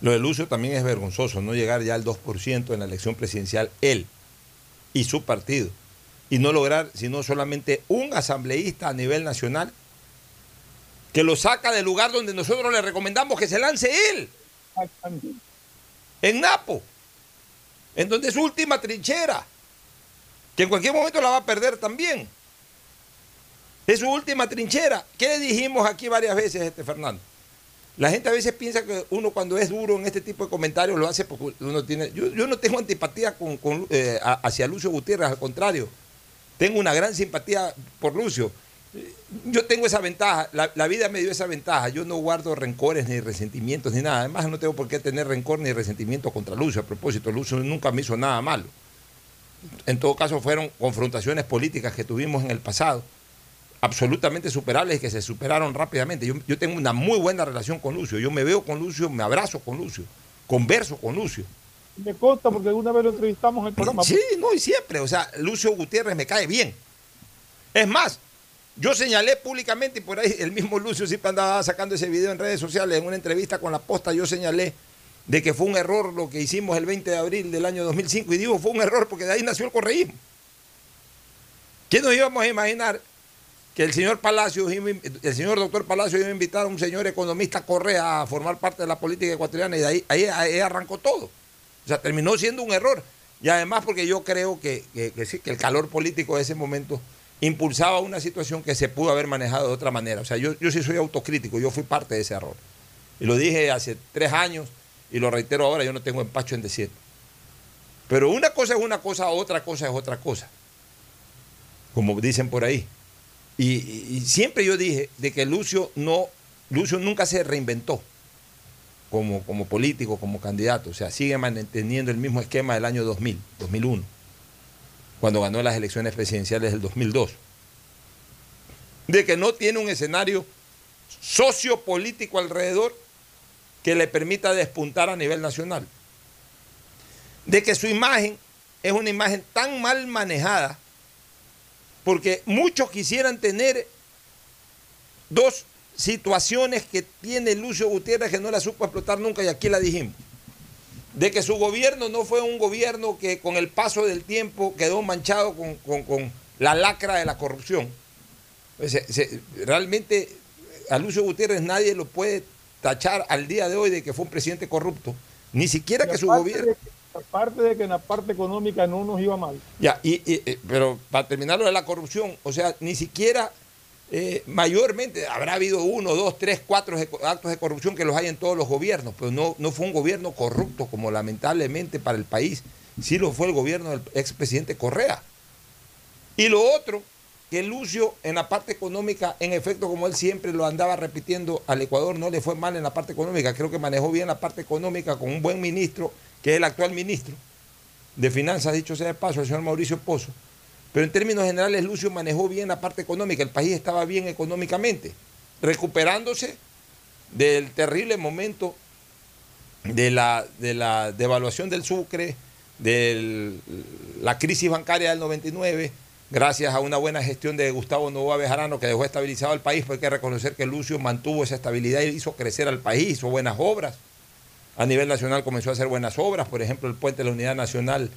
Lo de Lucio también es vergonzoso, no llegar ya al 2% en la elección presidencial, él y su partido, y no lograr sino solamente un asambleísta a nivel nacional que lo saca del lugar donde nosotros le recomendamos que se lance él, en Napo, en donde es su última trinchera que en cualquier momento la va a perder también. Es su última trinchera. ¿Qué dijimos aquí varias veces, este Fernando? La gente a veces piensa que uno cuando es duro en este tipo de comentarios lo hace porque uno tiene... Yo, yo no tengo antipatía con, con, eh, hacia Lucio Gutiérrez, al contrario. Tengo una gran simpatía por Lucio. Yo tengo esa ventaja, la, vida me dio esa ventaja. Yo no guardo rencores ni resentimientos ni nada. Además no tengo por qué tener rencor ni resentimiento contra Lucio. A propósito, Lucio nunca me hizo nada malo. En todo caso fueron confrontaciones políticas que tuvimos en el pasado, absolutamente superables y que se superaron rápidamente. Yo tengo una muy buena relación con Lucio. Yo me veo con Lucio, me abrazo con Lucio, converso con Lucio. Me consta porque alguna vez lo entrevistamos en el programa. Sí, no, y siempre. O sea, Lucio Gutiérrez me cae bien. Es más, yo señalé públicamente, y por ahí el mismo Lucio siempre andaba sacando ese video en redes sociales, en una entrevista con la posta, yo señalé de que fue un error lo que hicimos el 20 de abril del año 2005. Y digo, fue un error porque de ahí nació el correísmo. ¿Quién nos íbamos a imaginar que el señor in- el señor doctor Palacios iba a invitar a un señor economista Correa a formar parte de la política ecuatoriana y de ahí, ahí arrancó todo? O sea, terminó siendo un error. Y además porque yo creo que, que- sí, que el calor político de ese momento impulsaba una situación que se pudo haber manejado de otra manera. O sea, yo, yo sí soy autocrítico, yo fui parte de ese error. Y lo dije hace tres años y lo reitero ahora, yo no tengo empacho en decirlo. Pero una cosa es una cosa, otra cosa es otra cosa. Como dicen por ahí. Y, y- y siempre yo dije de que Lucio no, Lucio nunca se reinventó como, como político, como candidato. O sea, sigue manteniendo el mismo esquema del año 2000, 2001, cuando ganó las elecciones presidenciales del 2002. De que no tiene un escenario sociopolítico alrededor que le permita despuntar a nivel nacional. De que su imagen es una imagen tan mal manejada porque muchos quisieran tener dos situaciones que tiene Lucio Gutiérrez que no la supo explotar nunca y aquí la dijimos. De que su gobierno no fue un gobierno que con el paso del tiempo quedó manchado con, con- con la lacra de la corrupción. Pues, se- realmente a Lucio Gutiérrez nadie lo puede tachar al día de hoy de que fue un presidente corrupto. Ni siquiera que su gobierno... aparte de que en la parte económica no nos iba mal. Ya, y, y- eh, pero para terminar lo de la corrupción, o sea, ni siquiera eh, mayormente habrá habido uno, dos, tres, cuatro actos de corrupción que los hay en todos los gobiernos, pero no, no fue un gobierno corrupto como lamentablemente para el país, sí lo fue el gobierno del expresidente Correa. Y lo otro, que Lucio en la parte económica, en efecto, como él siempre lo andaba repitiendo, al Ecuador no le fue mal en la parte económica, creo que manejó bien la parte ecuómica con un buen ministro, que es el actual ministro de Finanzas, dicho sea de paso, el señor Mauricio Pozo. Pero en términos generales, Lucio manejó bien la parte económica, el país estaba bien económicamente, recuperándose del terrible momento de la, de la devaluación del sucre, de la crisis bancaria del 99, gracias a una buena gestión de Gustavo Novoa Bejarano que dejó estabilizado el país, pues hay que reconocer que Lucio mantuvo esa estabilidad y hizo crecer al país, hizo buenas obras. A nivel nacional comenzó a hacer buenas obras, por ejemplo, el puente de la Unidad Nacional,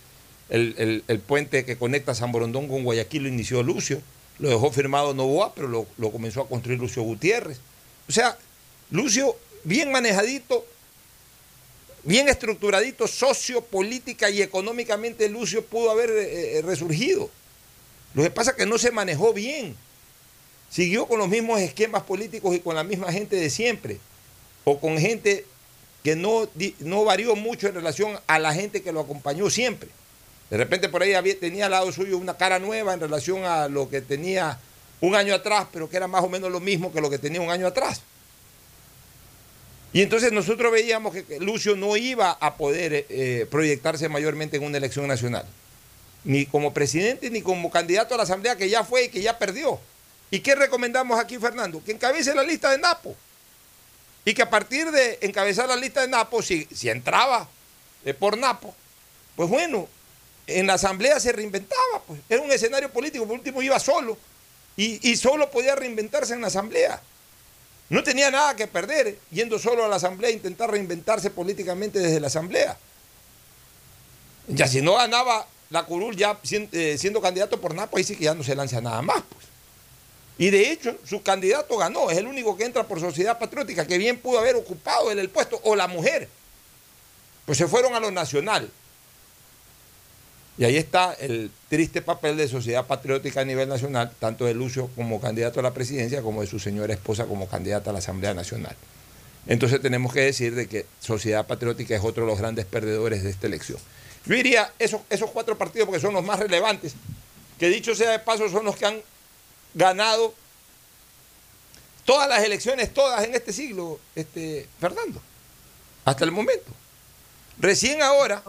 el, puente que conecta San Borondón con Guayaquil lo inició Lucio, lo dejó firmado Novoa, pero lo, comenzó a construir Lucio Gutiérrez. O sea, Lucio, bien manejadito, bien estructuradito, sociopolítica y económicamente Lucio pudo haber eh, eh, resurgido. Lo que pasa es que no se manejó bien. Siguió con los mismos esquemas políticos y con la misma gente de siempre. O con gente que no varió mucho en relación a la gente que lo acompañó siempre. De repente por ahí tenía al lado suyo una cara nueva en relación a lo que tenía un año atrás, pero que era más o menos lo mismo que lo que tenía un año atrás. Y entonces nosotros veíamos que que Lucio no iba a poder eh, eh, proyectarse mayormente en una elección nacional. Ni como presidente ni como candidato a la Asamblea que ya fue y que ya perdió. ¿Y qué recomendamos aquí, Fernando? Que encabece la lista de Napo. Y que a partir de encabezar la lista de Napo, si, si entraba eh, por Napo, pues bueno, en la Asamblea se reinventaba. Pues. Era un escenario político, por último iba solo. Y, solo podía reinventarse en la Asamblea. No tenía nada que perder eh, yendo solo a la Asamblea e intentar reinventarse políticamente desde la Asamblea. Ya si no ganaba la curul ya eh, siendo candidato por Napo, ahí sí que ya no se lanza nada más. Pues. Y de hecho, su candidato ganó, es el único que entra por sociedad patriótica, que bien pudo haber ocupado él el puesto, o la mujer. Pues se fueron a lo nacional. Y ahí está el triste papel de sociedad patriótica a nivel nacional, tanto de Lucio como candidato a la presidencia, como de su señora esposa como candidata a la Asamblea Nacional. Entonces tenemos que decir de que Sociedad Patriótica es otro de los grandes perdedores de esta elección. Yo diría esos, esos cuatro partidos porque son los más relevantes, que dicho sea de paso son los que han ganado todas las elecciones, todas en este siglo, este, Fernando, hasta el momento. Recién ahora,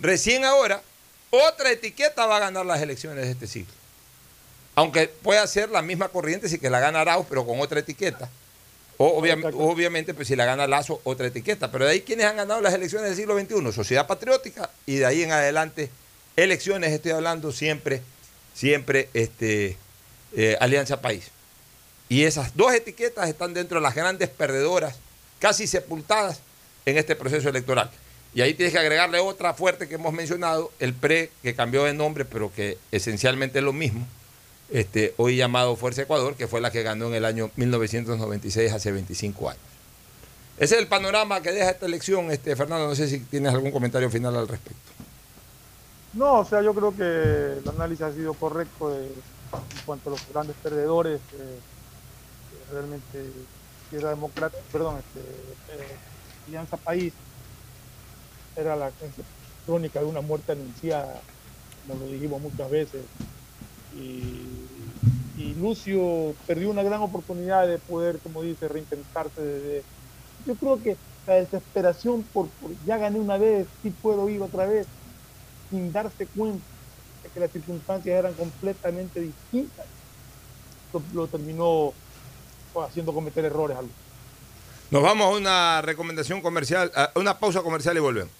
recién ahora, otra etiqueta va a ganar las elecciones de este siglo. Aunque pueda ser la misma corriente, si que la gana Arauz, pero con otra etiqueta. O obvia- obviamente, pues si la gana Lazo, otra etiqueta. Pero de ahí, ¿quiénes han ganado las elecciones del siglo XXI? Sociedad Patriótica y de ahí en adelante, elecciones, estoy hablando siempre, siempre, este, eh, Alianza País. Y esas dos etiquetas están dentro de las grandes perdedoras, casi sepultadas en este proceso electoral. Y ahí tienes que agregarle otra fuerte que hemos mencionado, el PRE, que cambió de nombre, pero que esencialmente es lo mismo, este, hoy llamado Fuerza Ecuador, que fue la que ganó en el año 1996, hace 25 años. Ese es el panorama que deja esta elección, este, Fernando. No sé si tienes algún comentario final al respecto. No, o sea, yo creo que el análisis ha sido correcto de- en cuanto a los grandes perdedores. eh, realmente Izquierda Democrática, perdón, este, eh, Alianza País, era la crónica de una muerte anunciada, como lo dijimos muchas veces. Y, Lucio perdió una gran oportunidad de poder, como dice, reintentarse desde... Yo creo que la desesperación por, por ya gané una vez, sí puedo ir otra vez, sin darse cuenta de que las circunstancias eran completamente distintas, lo, lo terminó haciendo cometer errores a Lucio. Nos vamos a una recomendación comercial, a una pausa comercial y volvemos.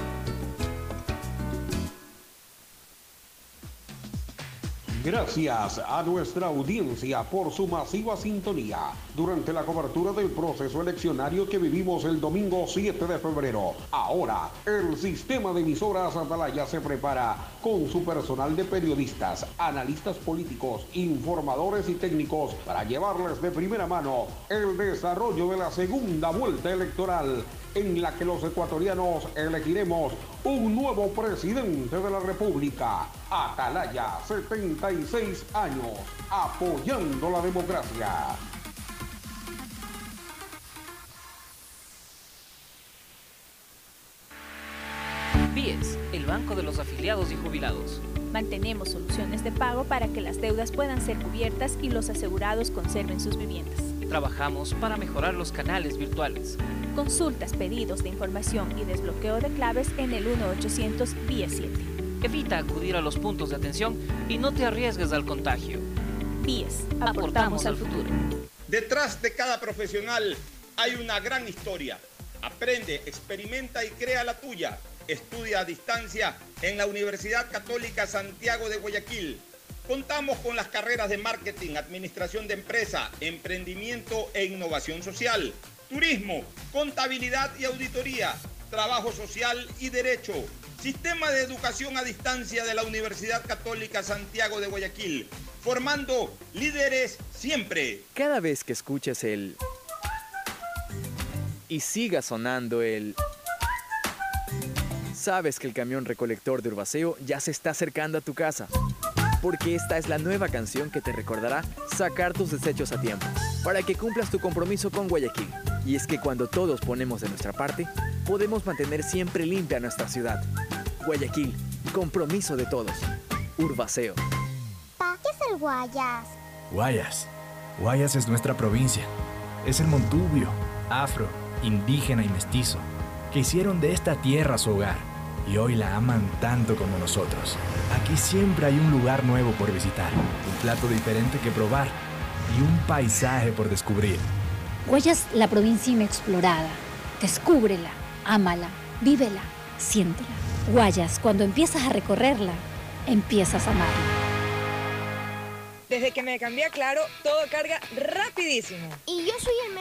Gracias a nuestra audiencia por su masiva sintonía durante la cobertura del proceso eleccionario que vivimos el domingo 7 de febrero. Ahora, el sistema de emisoras Atalaya se prepara con su personal de periodistas, analistas políticos, informadores y técnicos para llevarles de primera mano el desarrollo de la segunda vuelta electoral en la que los ecuatorianos elegiremos un nuevo presidente de la República. Atalaya, 76 años, apoyando la democracia. BIES, el banco de los afiliados y jubilados. Mantenemos soluciones de pago para que las deudas puedan ser cubiertas y los asegurados conserven sus viviendas. Trabajamos para mejorar los canales virtuales. Consultas, pedidos de información y desbloqueo de claves en el 1-800 BIES 7. Evita acudir a los puntos de atención y no te arriesgues al contagio. BIES, aportamos al futuro. Detrás de cada profesional hay una gran historia. Aprende, experimenta y crea la tuya. Estudia a distancia en la Universidad Católica Santiago de Guayaquil. Contamos con las carreras de marketing, administración de empresa, emprendimiento e innovación social, turismo, contabilidad y auditoría, trabajo social y derecho. Sistema de educación a distancia de la Universidad Católica Santiago de Guayaquil, formando líderes siempre. Cada vez que escuches el... y siga sonando el... Sabes que el camión recolector de Urbaceo ya se está acercando a tu casa. Porque esta es la nueva canción que te recordará sacar tus desechos a tiempo, para que cumplas tu compromiso con Guayaquil. Y es que cuando todos ponemos de nuestra parte, podemos mantener siempre limpia nuestra ciudad. Guayaquil, compromiso de todos. Urbaceo. Pa, ¿qué es el Guayas? Guayas. Guayas es nuestra provincia. Es el Montubio, afro, indígena y mestizo, que hicieron de esta tierra su hogar y hoy la aman tanto como nosotros. Aquí siempre hay un lugar nuevo por visitar, un plato diferente que probar y un paisaje por descubrir. Guayas, la provincia inexplorada. Descúbrela, ámala, vívela, siéntela. Guayas, cuando empiezas a recorrerla, empiezas a amarla. Desde que me cambié a Claro, todo carga rapidísimo. Y yo soy el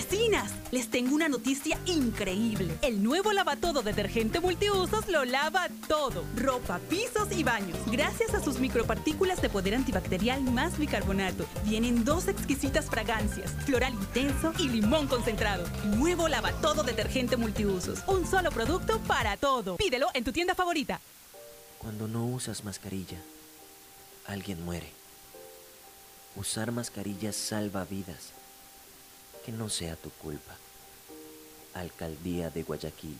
Vecinas, les tengo una noticia increíble. El nuevo lavatodo detergente multiusos lo lava todo. Ropa, pisos y baños. Gracias a sus micropartículas de poder antibacterial más bicarbonato. Vienen dos exquisitas fragancias, floral intenso y limón concentrado. Nuevo lavatodo detergente multiusos. Un solo producto para todo. Pídelo en tu tienda favorita. Cuando no usas mascarilla, alguien muere. Usar mascarillas salva vidas. Que no sea tu culpa. Alcaldía de Guayaquil.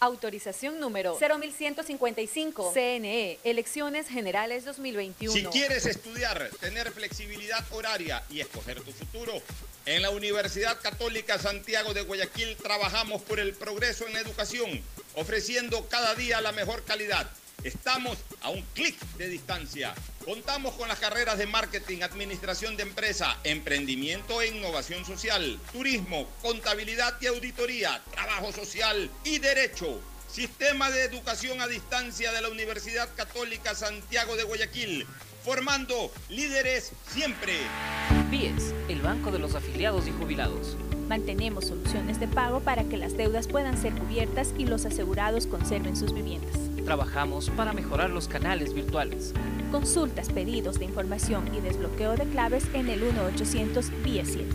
Autorización número 0155. CNE, Elecciones Generales 2021. Si quieres estudiar, tener flexibilidad horaria y escoger tu futuro, en la Universidad Católica Santiago de Guayaquil trabajamos por el progreso en la educación, ofreciendo cada día la mejor calidad. Estamos a un clic de distancia. Contamos con las carreras de marketing, administración de empresa, emprendimiento e innovación social, turismo, contabilidad y auditoría, trabajo social y derecho. Sistema de Educación a Distancia de la Universidad Católica Santiago de Guayaquil, formando líderes siempre. BIES, el banco de los afiliados y jubilados. Mantenemos soluciones de pago para que las deudas puedan ser cubiertas y los asegurados conserven sus viviendas. Trabajamos para mejorar los canales virtuales. Consultas, pedidos de información y desbloqueo de claves en el 1800 BIES 7.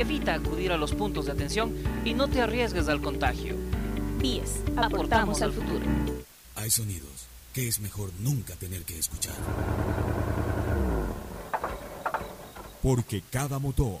Evita acudir a los puntos de atención y no te arriesgues al contagio. BIES, Aportamos aportamos al al futuro. Hay sonidos que es mejor nunca tener que escuchar. Porque cada motor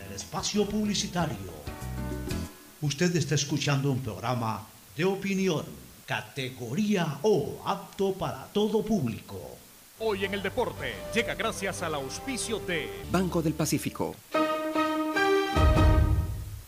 espacio publicitario. Usted está escuchando un programa de opinión, categoría O, apto para todo público. Hoy en el deporte llega gracias al auspicio de Banco del Pacífico.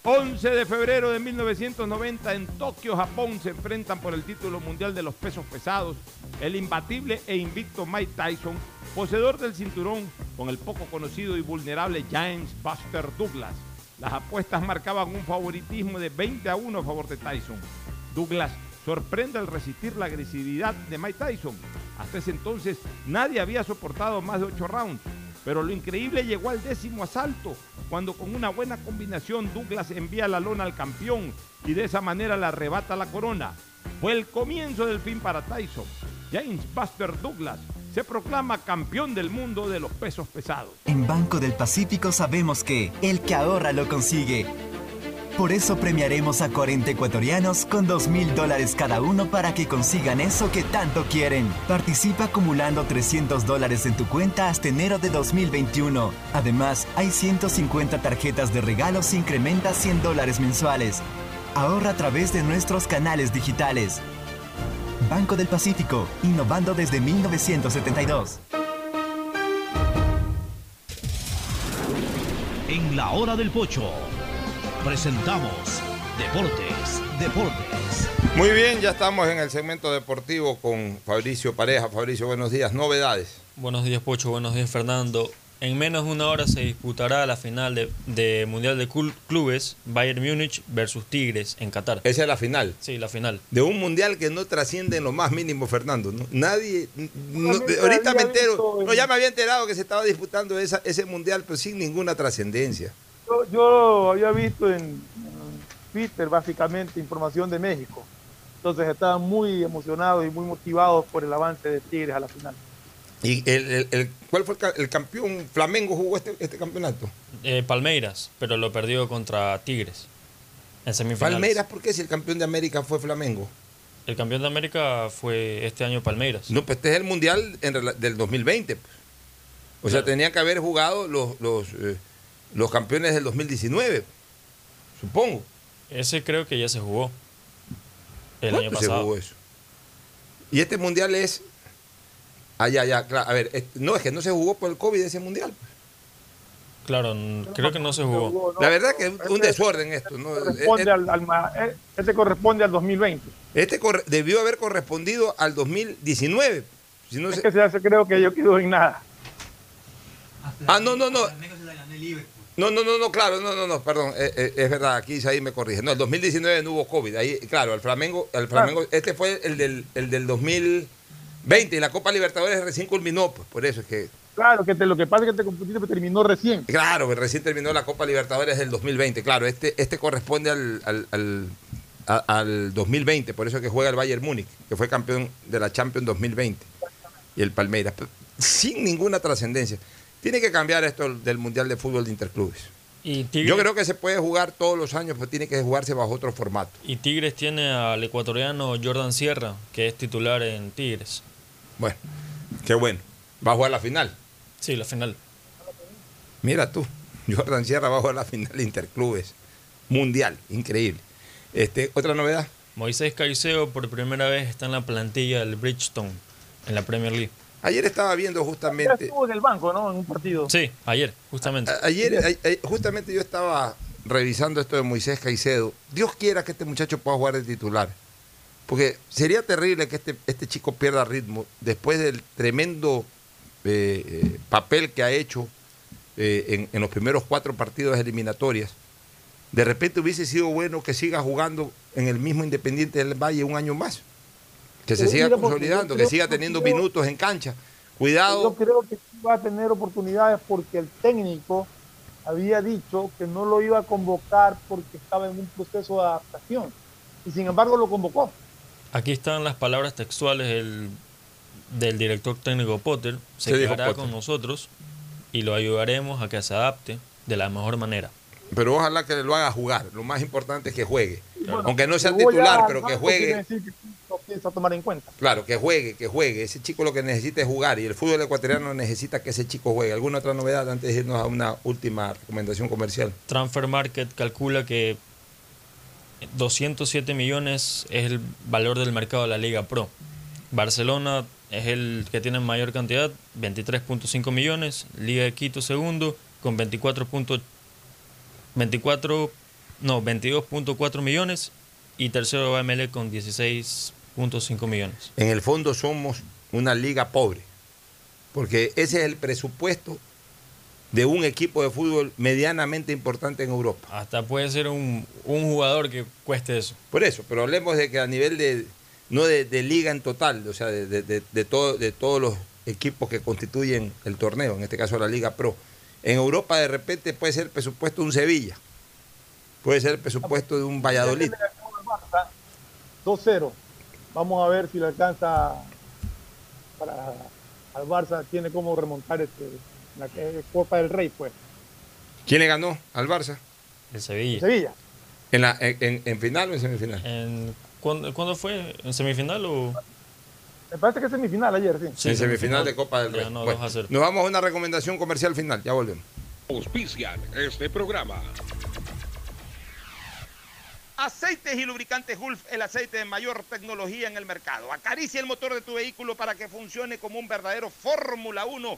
11 de febrero de 1990 en Tokio, Japón, se enfrentan por el título mundial de los pesos pesados el imbatible e invicto Mike Tyson, poseedor del cinturón con el poco conocido y vulnerable James Buster Douglas. Las apuestas marcaban un favoritismo de 20 a 1 a favor de Tyson. Douglas sorprende al resistir la agresividad de Mike Tyson. Hasta ese entonces nadie había soportado más de 8 rounds, pero lo increíble llegó al décimo asalto, cuando con una buena combinación Douglas envía la lona al campeón y de esa manera le arrebata la corona. Fue el comienzo del fin para Tyson. James Buster Douglas se proclama campeón del mundo de los pesos pesados. En Banco del Pacífico sabemos que el que ahorra lo consigue. Por eso premiaremos a 40 ecuatorianos con 2 mil dólares cada uno para que consigan eso que tanto quieren. Participa acumulando 300 dólares en tu cuenta hasta enero de 2021. Además, hay 150 tarjetas de regalos incrementa 100 dólares mensuales. Ahorra a través de nuestros canales digitales. Banco del Pacífico, innovando desde 1972. En la hora del pocho presentamos Deportes, Deportes. Muy bien, ya estamos en el segmento deportivo con Fabricio Pareja. Fabricio, buenos días. Novedades. Buenos días, Pocho. Buenos días, Fernando. En menos de una hora se disputará la final de, de Mundial de Clubes Bayern Múnich versus Tigres en Qatar. Esa es la final. Sí, la final. De un mundial que no trasciende en lo más mínimo, Fernando. ¿no? Nadie. no- ahorita me entero. en- No, ya me había enterado que se estaba disputando esa- ese mundial, pero sin ninguna trascendencia. Yo, yo había visto en, en Twitter básicamente información de México. Entonces estaban muy emocionados y muy motivados por el avance de Tigres a la final. ¿Y el, el- el- cuál fue el, ca- el campeón? ¿Flamengo jugó este, este campeonato? Eh, Palmeiras, pero lo perdió contra Tigres en semifinales. Palmeiras, ¿por qué si el campeón de América fue Flamengo? El campeón de América fue este año Palmeiras. No, pues este es el mundial en del 2020. pues. O sea, tenían que haber jugado los, los, eh, los campeones del 2019, supongo. Ese creo que ya se jugó el ¿Cuándo año se pasado. jugó eso? Y este mundial es. Ah, ya, ya, claro. A ver, no, es que no se jugó por el COVID ese mundial. Claro, creo que no se jugó. La verdad que es un desorden esto. ¿no? Corresponde al, al ma- este corresponde al 2020. Este corre- debió haber correspondido al 2019. Si no Es se- que se hace, creo que yo quedo en nada. Ah, no, no, no. No, no, no, no, claro, no, no, no, perdón, eh, eh, es verdad, aquí ahí me corrige. No, el 2019 no hubo COVID, ahí, claro, el Flamengo, el Flamengo, este fue el del, el del 2020 y la Copa Libertadores recién culminó, pues por eso es que, Claro, que te- lo que pasa es que te confundiste, pero terminó recién. claro, que recién terminó la Copa Libertadores del 2020, claro, este, este corresponde al, al, al, a- al 2020, por eso es que juega el Bayern Múnich, que fue campeón de la Champions 2020, y el Palmeiras. sin ninguna trascendencia. Tiene que cambiar esto del Mundial de Fútbol de Interclubes. Y Yo creo que se puede jugar todos los años, pero tiene que jugarse bajo otro formato. y Tigres tiene al ecuatoriano Jordan Sierra, que es titular en Tigres. Bueno, qué bueno. Va a jugar la final. Sí, la final. Mira tú, Jordan Sierra va a jugar la final de Interclubes. Mundial, increíble. Este, Otra novedad. Moisés Caicedo por primera vez está en la plantilla del Bridgestone en la Premier League. Ayer estaba viendo justamente. estuvo en el banco, ¿no? En un partido. Sí, ayer, justamente. A- Ayer, a- justamente yo estaba revisando esto de Moisés Caicedo. Dios quiera que este muchacho pueda jugar de titular. Porque sería terrible que este, este chico pierda ritmo después del tremendo eh, eh, papel que ha hecho eh, en, en los primeros cuatro partidos eliminatorias. De repente hubiese sido bueno que siga jugando en el mismo Independiente del Valle un año más. Que se siga consolidando, que siga teniendo creo- minutos en cancha. Cuidado. Yo creo que va a tener oportunidades porque el técnico había dicho que no lo iba a convocar porque estaba en un proceso de adaptación. Y sin embargo lo convocó. Aquí están las palabras textuales del, del director técnico Potter. Se ¿Qué dijo quedará Potter? con nosotros y lo ayudaremos a que se adapte de la mejor manera. Pero ojalá que lo haga jugar. Lo más importante es que juegue. Bueno, Aunque no sea titular, pero que juegue. decir que piensa tomar en cuenta. Claro, que juegue, que juegue. Ese chico lo que necesita es jugar y el fútbol ecuatoriano necesita que ese chico juegue. ¿Alguna otra novedad antes de irnos a una última recomendación comercial? Transfer Market calcula que 207 millones es el valor del mercado de la Liga Pro. Barcelona es el que tiene mayor cantidad, 23.5 millones. Liga de Quito segundo con 24. punto- 24 no, 22.4 millones. Y tercero AML con 16.5 millones. En el fondo somos una liga pobre. Porque ese es el presupuesto de un equipo de fútbol medianamente importante en Europa. Hasta puede ser un, un jugador que cueste eso. Por eso, pero hablemos de que a nivel de, no de, de liga en total, o sea, de, de- de- de todo, de todos los equipos que constituyen el torneo, en este caso la Liga Pro. En Europa de repente puede ser el presupuesto de un Sevilla, puede ser el presupuesto de un Valladolid. 2-0. Vamos a ver si le alcanza para al Barça. Tiene como remontar este, la que- Copa del Rey, pues. ¿Quién le ganó al Barça? El Sevilla. Sevilla. ¿En, la, en, en- en final o en semifinal? En, ¿cuándo, cuándo fue? ¿En semifinal o...? Me parece que es semifinal ayer, sí. en semifinal de Copa del Ya Rey. ganó Bueno, 2 a 0. nos vamos a una recomendación comercial final, ya volvemos. Auspician este programa. Aceites y lubricantes Gulf, el aceite de mayor tecnología en el mercado. Acaricia el motor de tu vehículo para que funcione como un verdadero Fórmula 1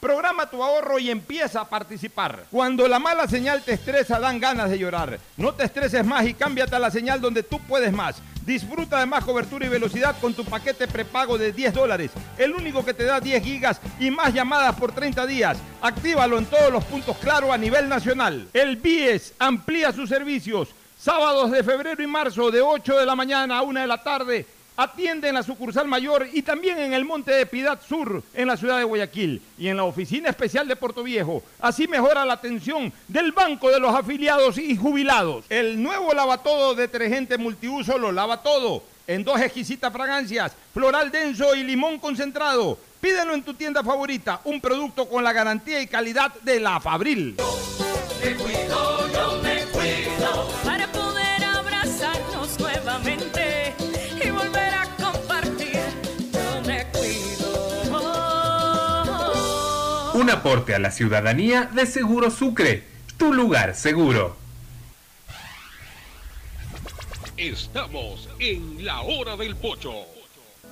programa tu ahorro y empieza a participar. Cuando la mala señal te estresa, dan ganas de llorar. No te estreses más y cámbiate a la señal donde tú puedes más. Disfruta de más cobertura y velocidad con tu paquete prepago de 10 dólares, el único que te da 10 gigas y más llamadas por 30 días. Actívalo en todos los puntos claro a nivel nacional. El BIES amplía sus servicios. Sábados de febrero y marzo de 8 de la mañana a 1 de la tarde. Atiende en la sucursal mayor y también en el Monte de Piedad Sur, en la ciudad de Guayaquil, y en la oficina especial de Puerto Viejo. Así mejora la atención del Banco de los Afiliados y Jubilados. El nuevo lavatodo detergente multiuso lo lava todo, en dos exquisitas fragancias, floral denso y limón concentrado. Pídelo en tu tienda favorita, un producto con la garantía y calidad de la Fabril. Un aporte a la ciudadanía de Seguro Sucre, tu lugar seguro. Estamos en la hora del pocho.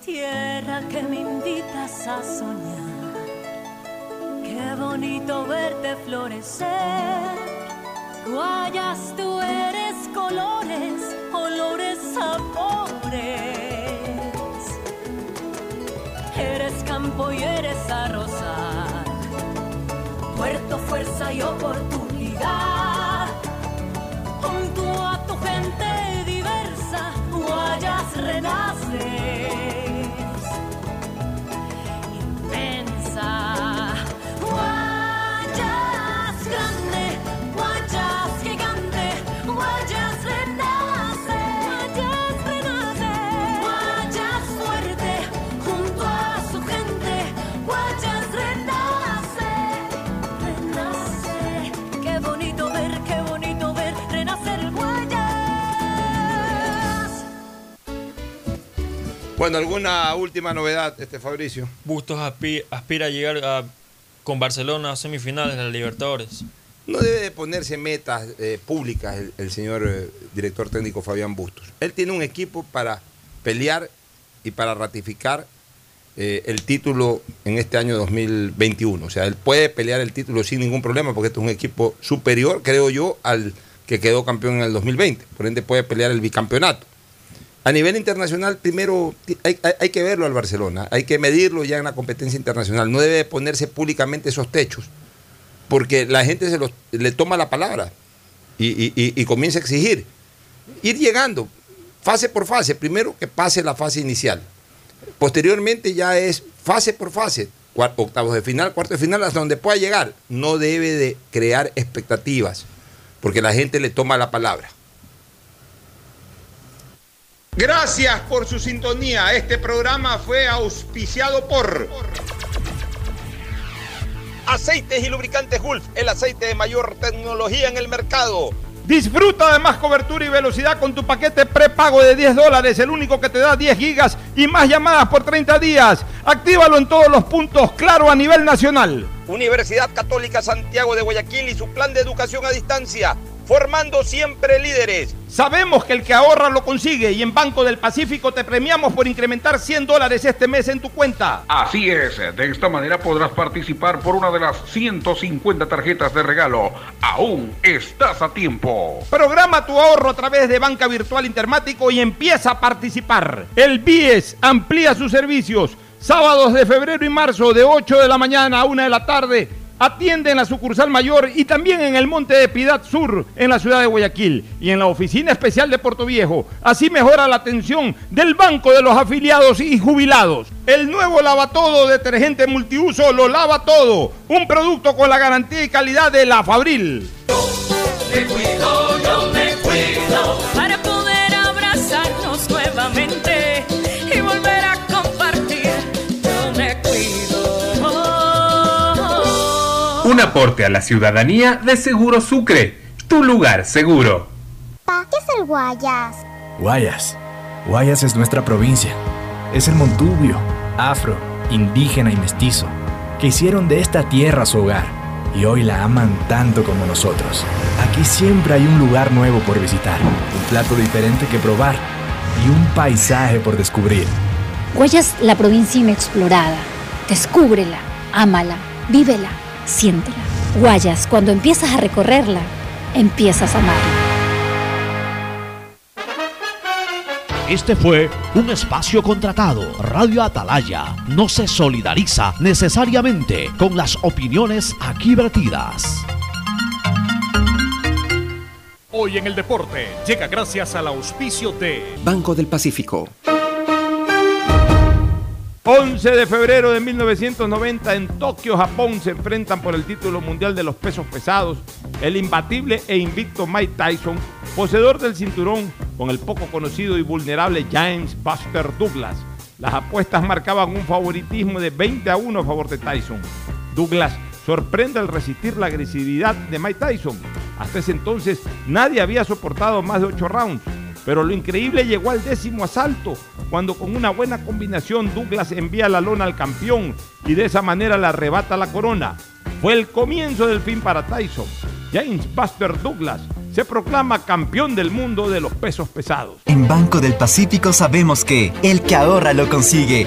Tierra que me invitas a soñar. Qué bonito verte florecer. Guayas, tú eres colores, olores, sabores. Eres campo y eres arrozal. Puerto, fuerza y oportunidad. Junto a tu gente diversa, Guayas renaces. Inmensa. Bueno, ¿alguna última novedad, este Fabricio? Bustos aspi- aspira a llegar a- con Barcelona a semifinales de la Libertadores. No debe de ponerse metas eh, públicas el, el señor eh, director técnico Fabián Bustos. Él tiene un equipo para pelear y para ratificar eh, el título en este año 2021. O sea, él puede pelear el título sin ningún problema porque este es un equipo superior, creo yo, al que quedó campeón en el 2020. Por ende puede pelear el bicampeonato. A nivel internacional, primero hay, que verlo al Barcelona, hay que medirlo ya en la competencia internacional. No debe de ponerse públicamente esos techos porque la gente se los, le toma la palabra y, y- comienza a exigir. Ir llegando, fase por fase, primero que pase la fase inicial. Posteriormente ya es fase por fase, octavos de final, cuarto de final, hasta donde pueda llegar. No debe de crear expectativas, porque la gente le toma la palabra. Gracias por su sintonía. Este programa fue auspiciado por Aceites y Lubricantes Gulf, el aceite de mayor tecnología en el mercado. Disfruta de más cobertura y velocidad con tu paquete prepago de 10 dólares, el único que te da 10 gigas y más llamadas por 30 días. Actívalo en todos los puntos, claro, a nivel nacional. Universidad Católica Santiago de Guayaquil y su plan de educación a distancia, formando siempre líderes. Sabemos que el que ahorra lo consigue y en Banco del Pacífico te premiamos por incrementar 100 dólares este mes en tu cuenta. Así es, de esta manera podrás participar por una de las 150 tarjetas de regalo. Aún estás a tiempo. Programa tu ahorro a través de Banca Virtual Intermático y empieza a participar. El BIES amplía sus servicios. Sábados de febrero y marzo de 8 de la mañana a 1 de la tarde. Atiende en la sucursal mayor y también en el Monte de Piedad Sur, en la ciudad de Guayaquil, y en la oficina especial de Puerto Viejo. Así mejora la atención del Banco de los Afiliados y Jubilados. El nuevo lavatodo detergente multiuso lo lava todo. Un producto con la garantía y calidad de la Fabril. Un aporte a la ciudadanía de Seguro Sucre, tu lugar seguro. Pa, ¿qué es el Guayas? Guayas. Guayas es nuestra provincia. Es el montubio, afro, indígena y mestizo, que hicieron de esta tierra su hogar y hoy la aman tanto como nosotros. Aquí siempre hay un lugar nuevo por visitar, un plato diferente que probar y un paisaje por descubrir. Guayas, la provincia inexplorada. Descúbrela, ámala, vívela, siéntela. Guayas, cuando empiezas a recorrerla, empiezas a amarla. Este fue un espacio contratado. Radio Atalaya no se solidariza necesariamente con las opiniones aquí vertidas. Hoy en el deporte llega gracias al auspicio de Banco del Pacífico. 11 de febrero de 1990 en Tokio, Japón, se enfrentan por el título mundial de los pesos pesados el imbatible e invicto Mike Tyson, poseedor del cinturón, con el poco conocido y vulnerable James Buster Douglas. Las apuestas marcaban un favoritismo de 20 a 1 a favor de Tyson. Douglas sorprende al resistir la agresividad de Mike Tyson. Hasta ese entonces nadie había soportado más de 8 rounds. Pero lo increíble llegó al décimo asalto, cuando con una buena combinación Douglas envía la lona al campeón y de esa manera le arrebata la corona. Fue el comienzo del fin para Tyson. James Buster Douglas se proclama campeón del mundo de los pesos pesados. En Banco del Pacífico sabemos que el que ahorra lo consigue.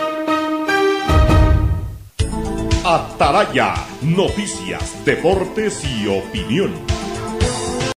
Ataraya, noticias, deportes y opinión.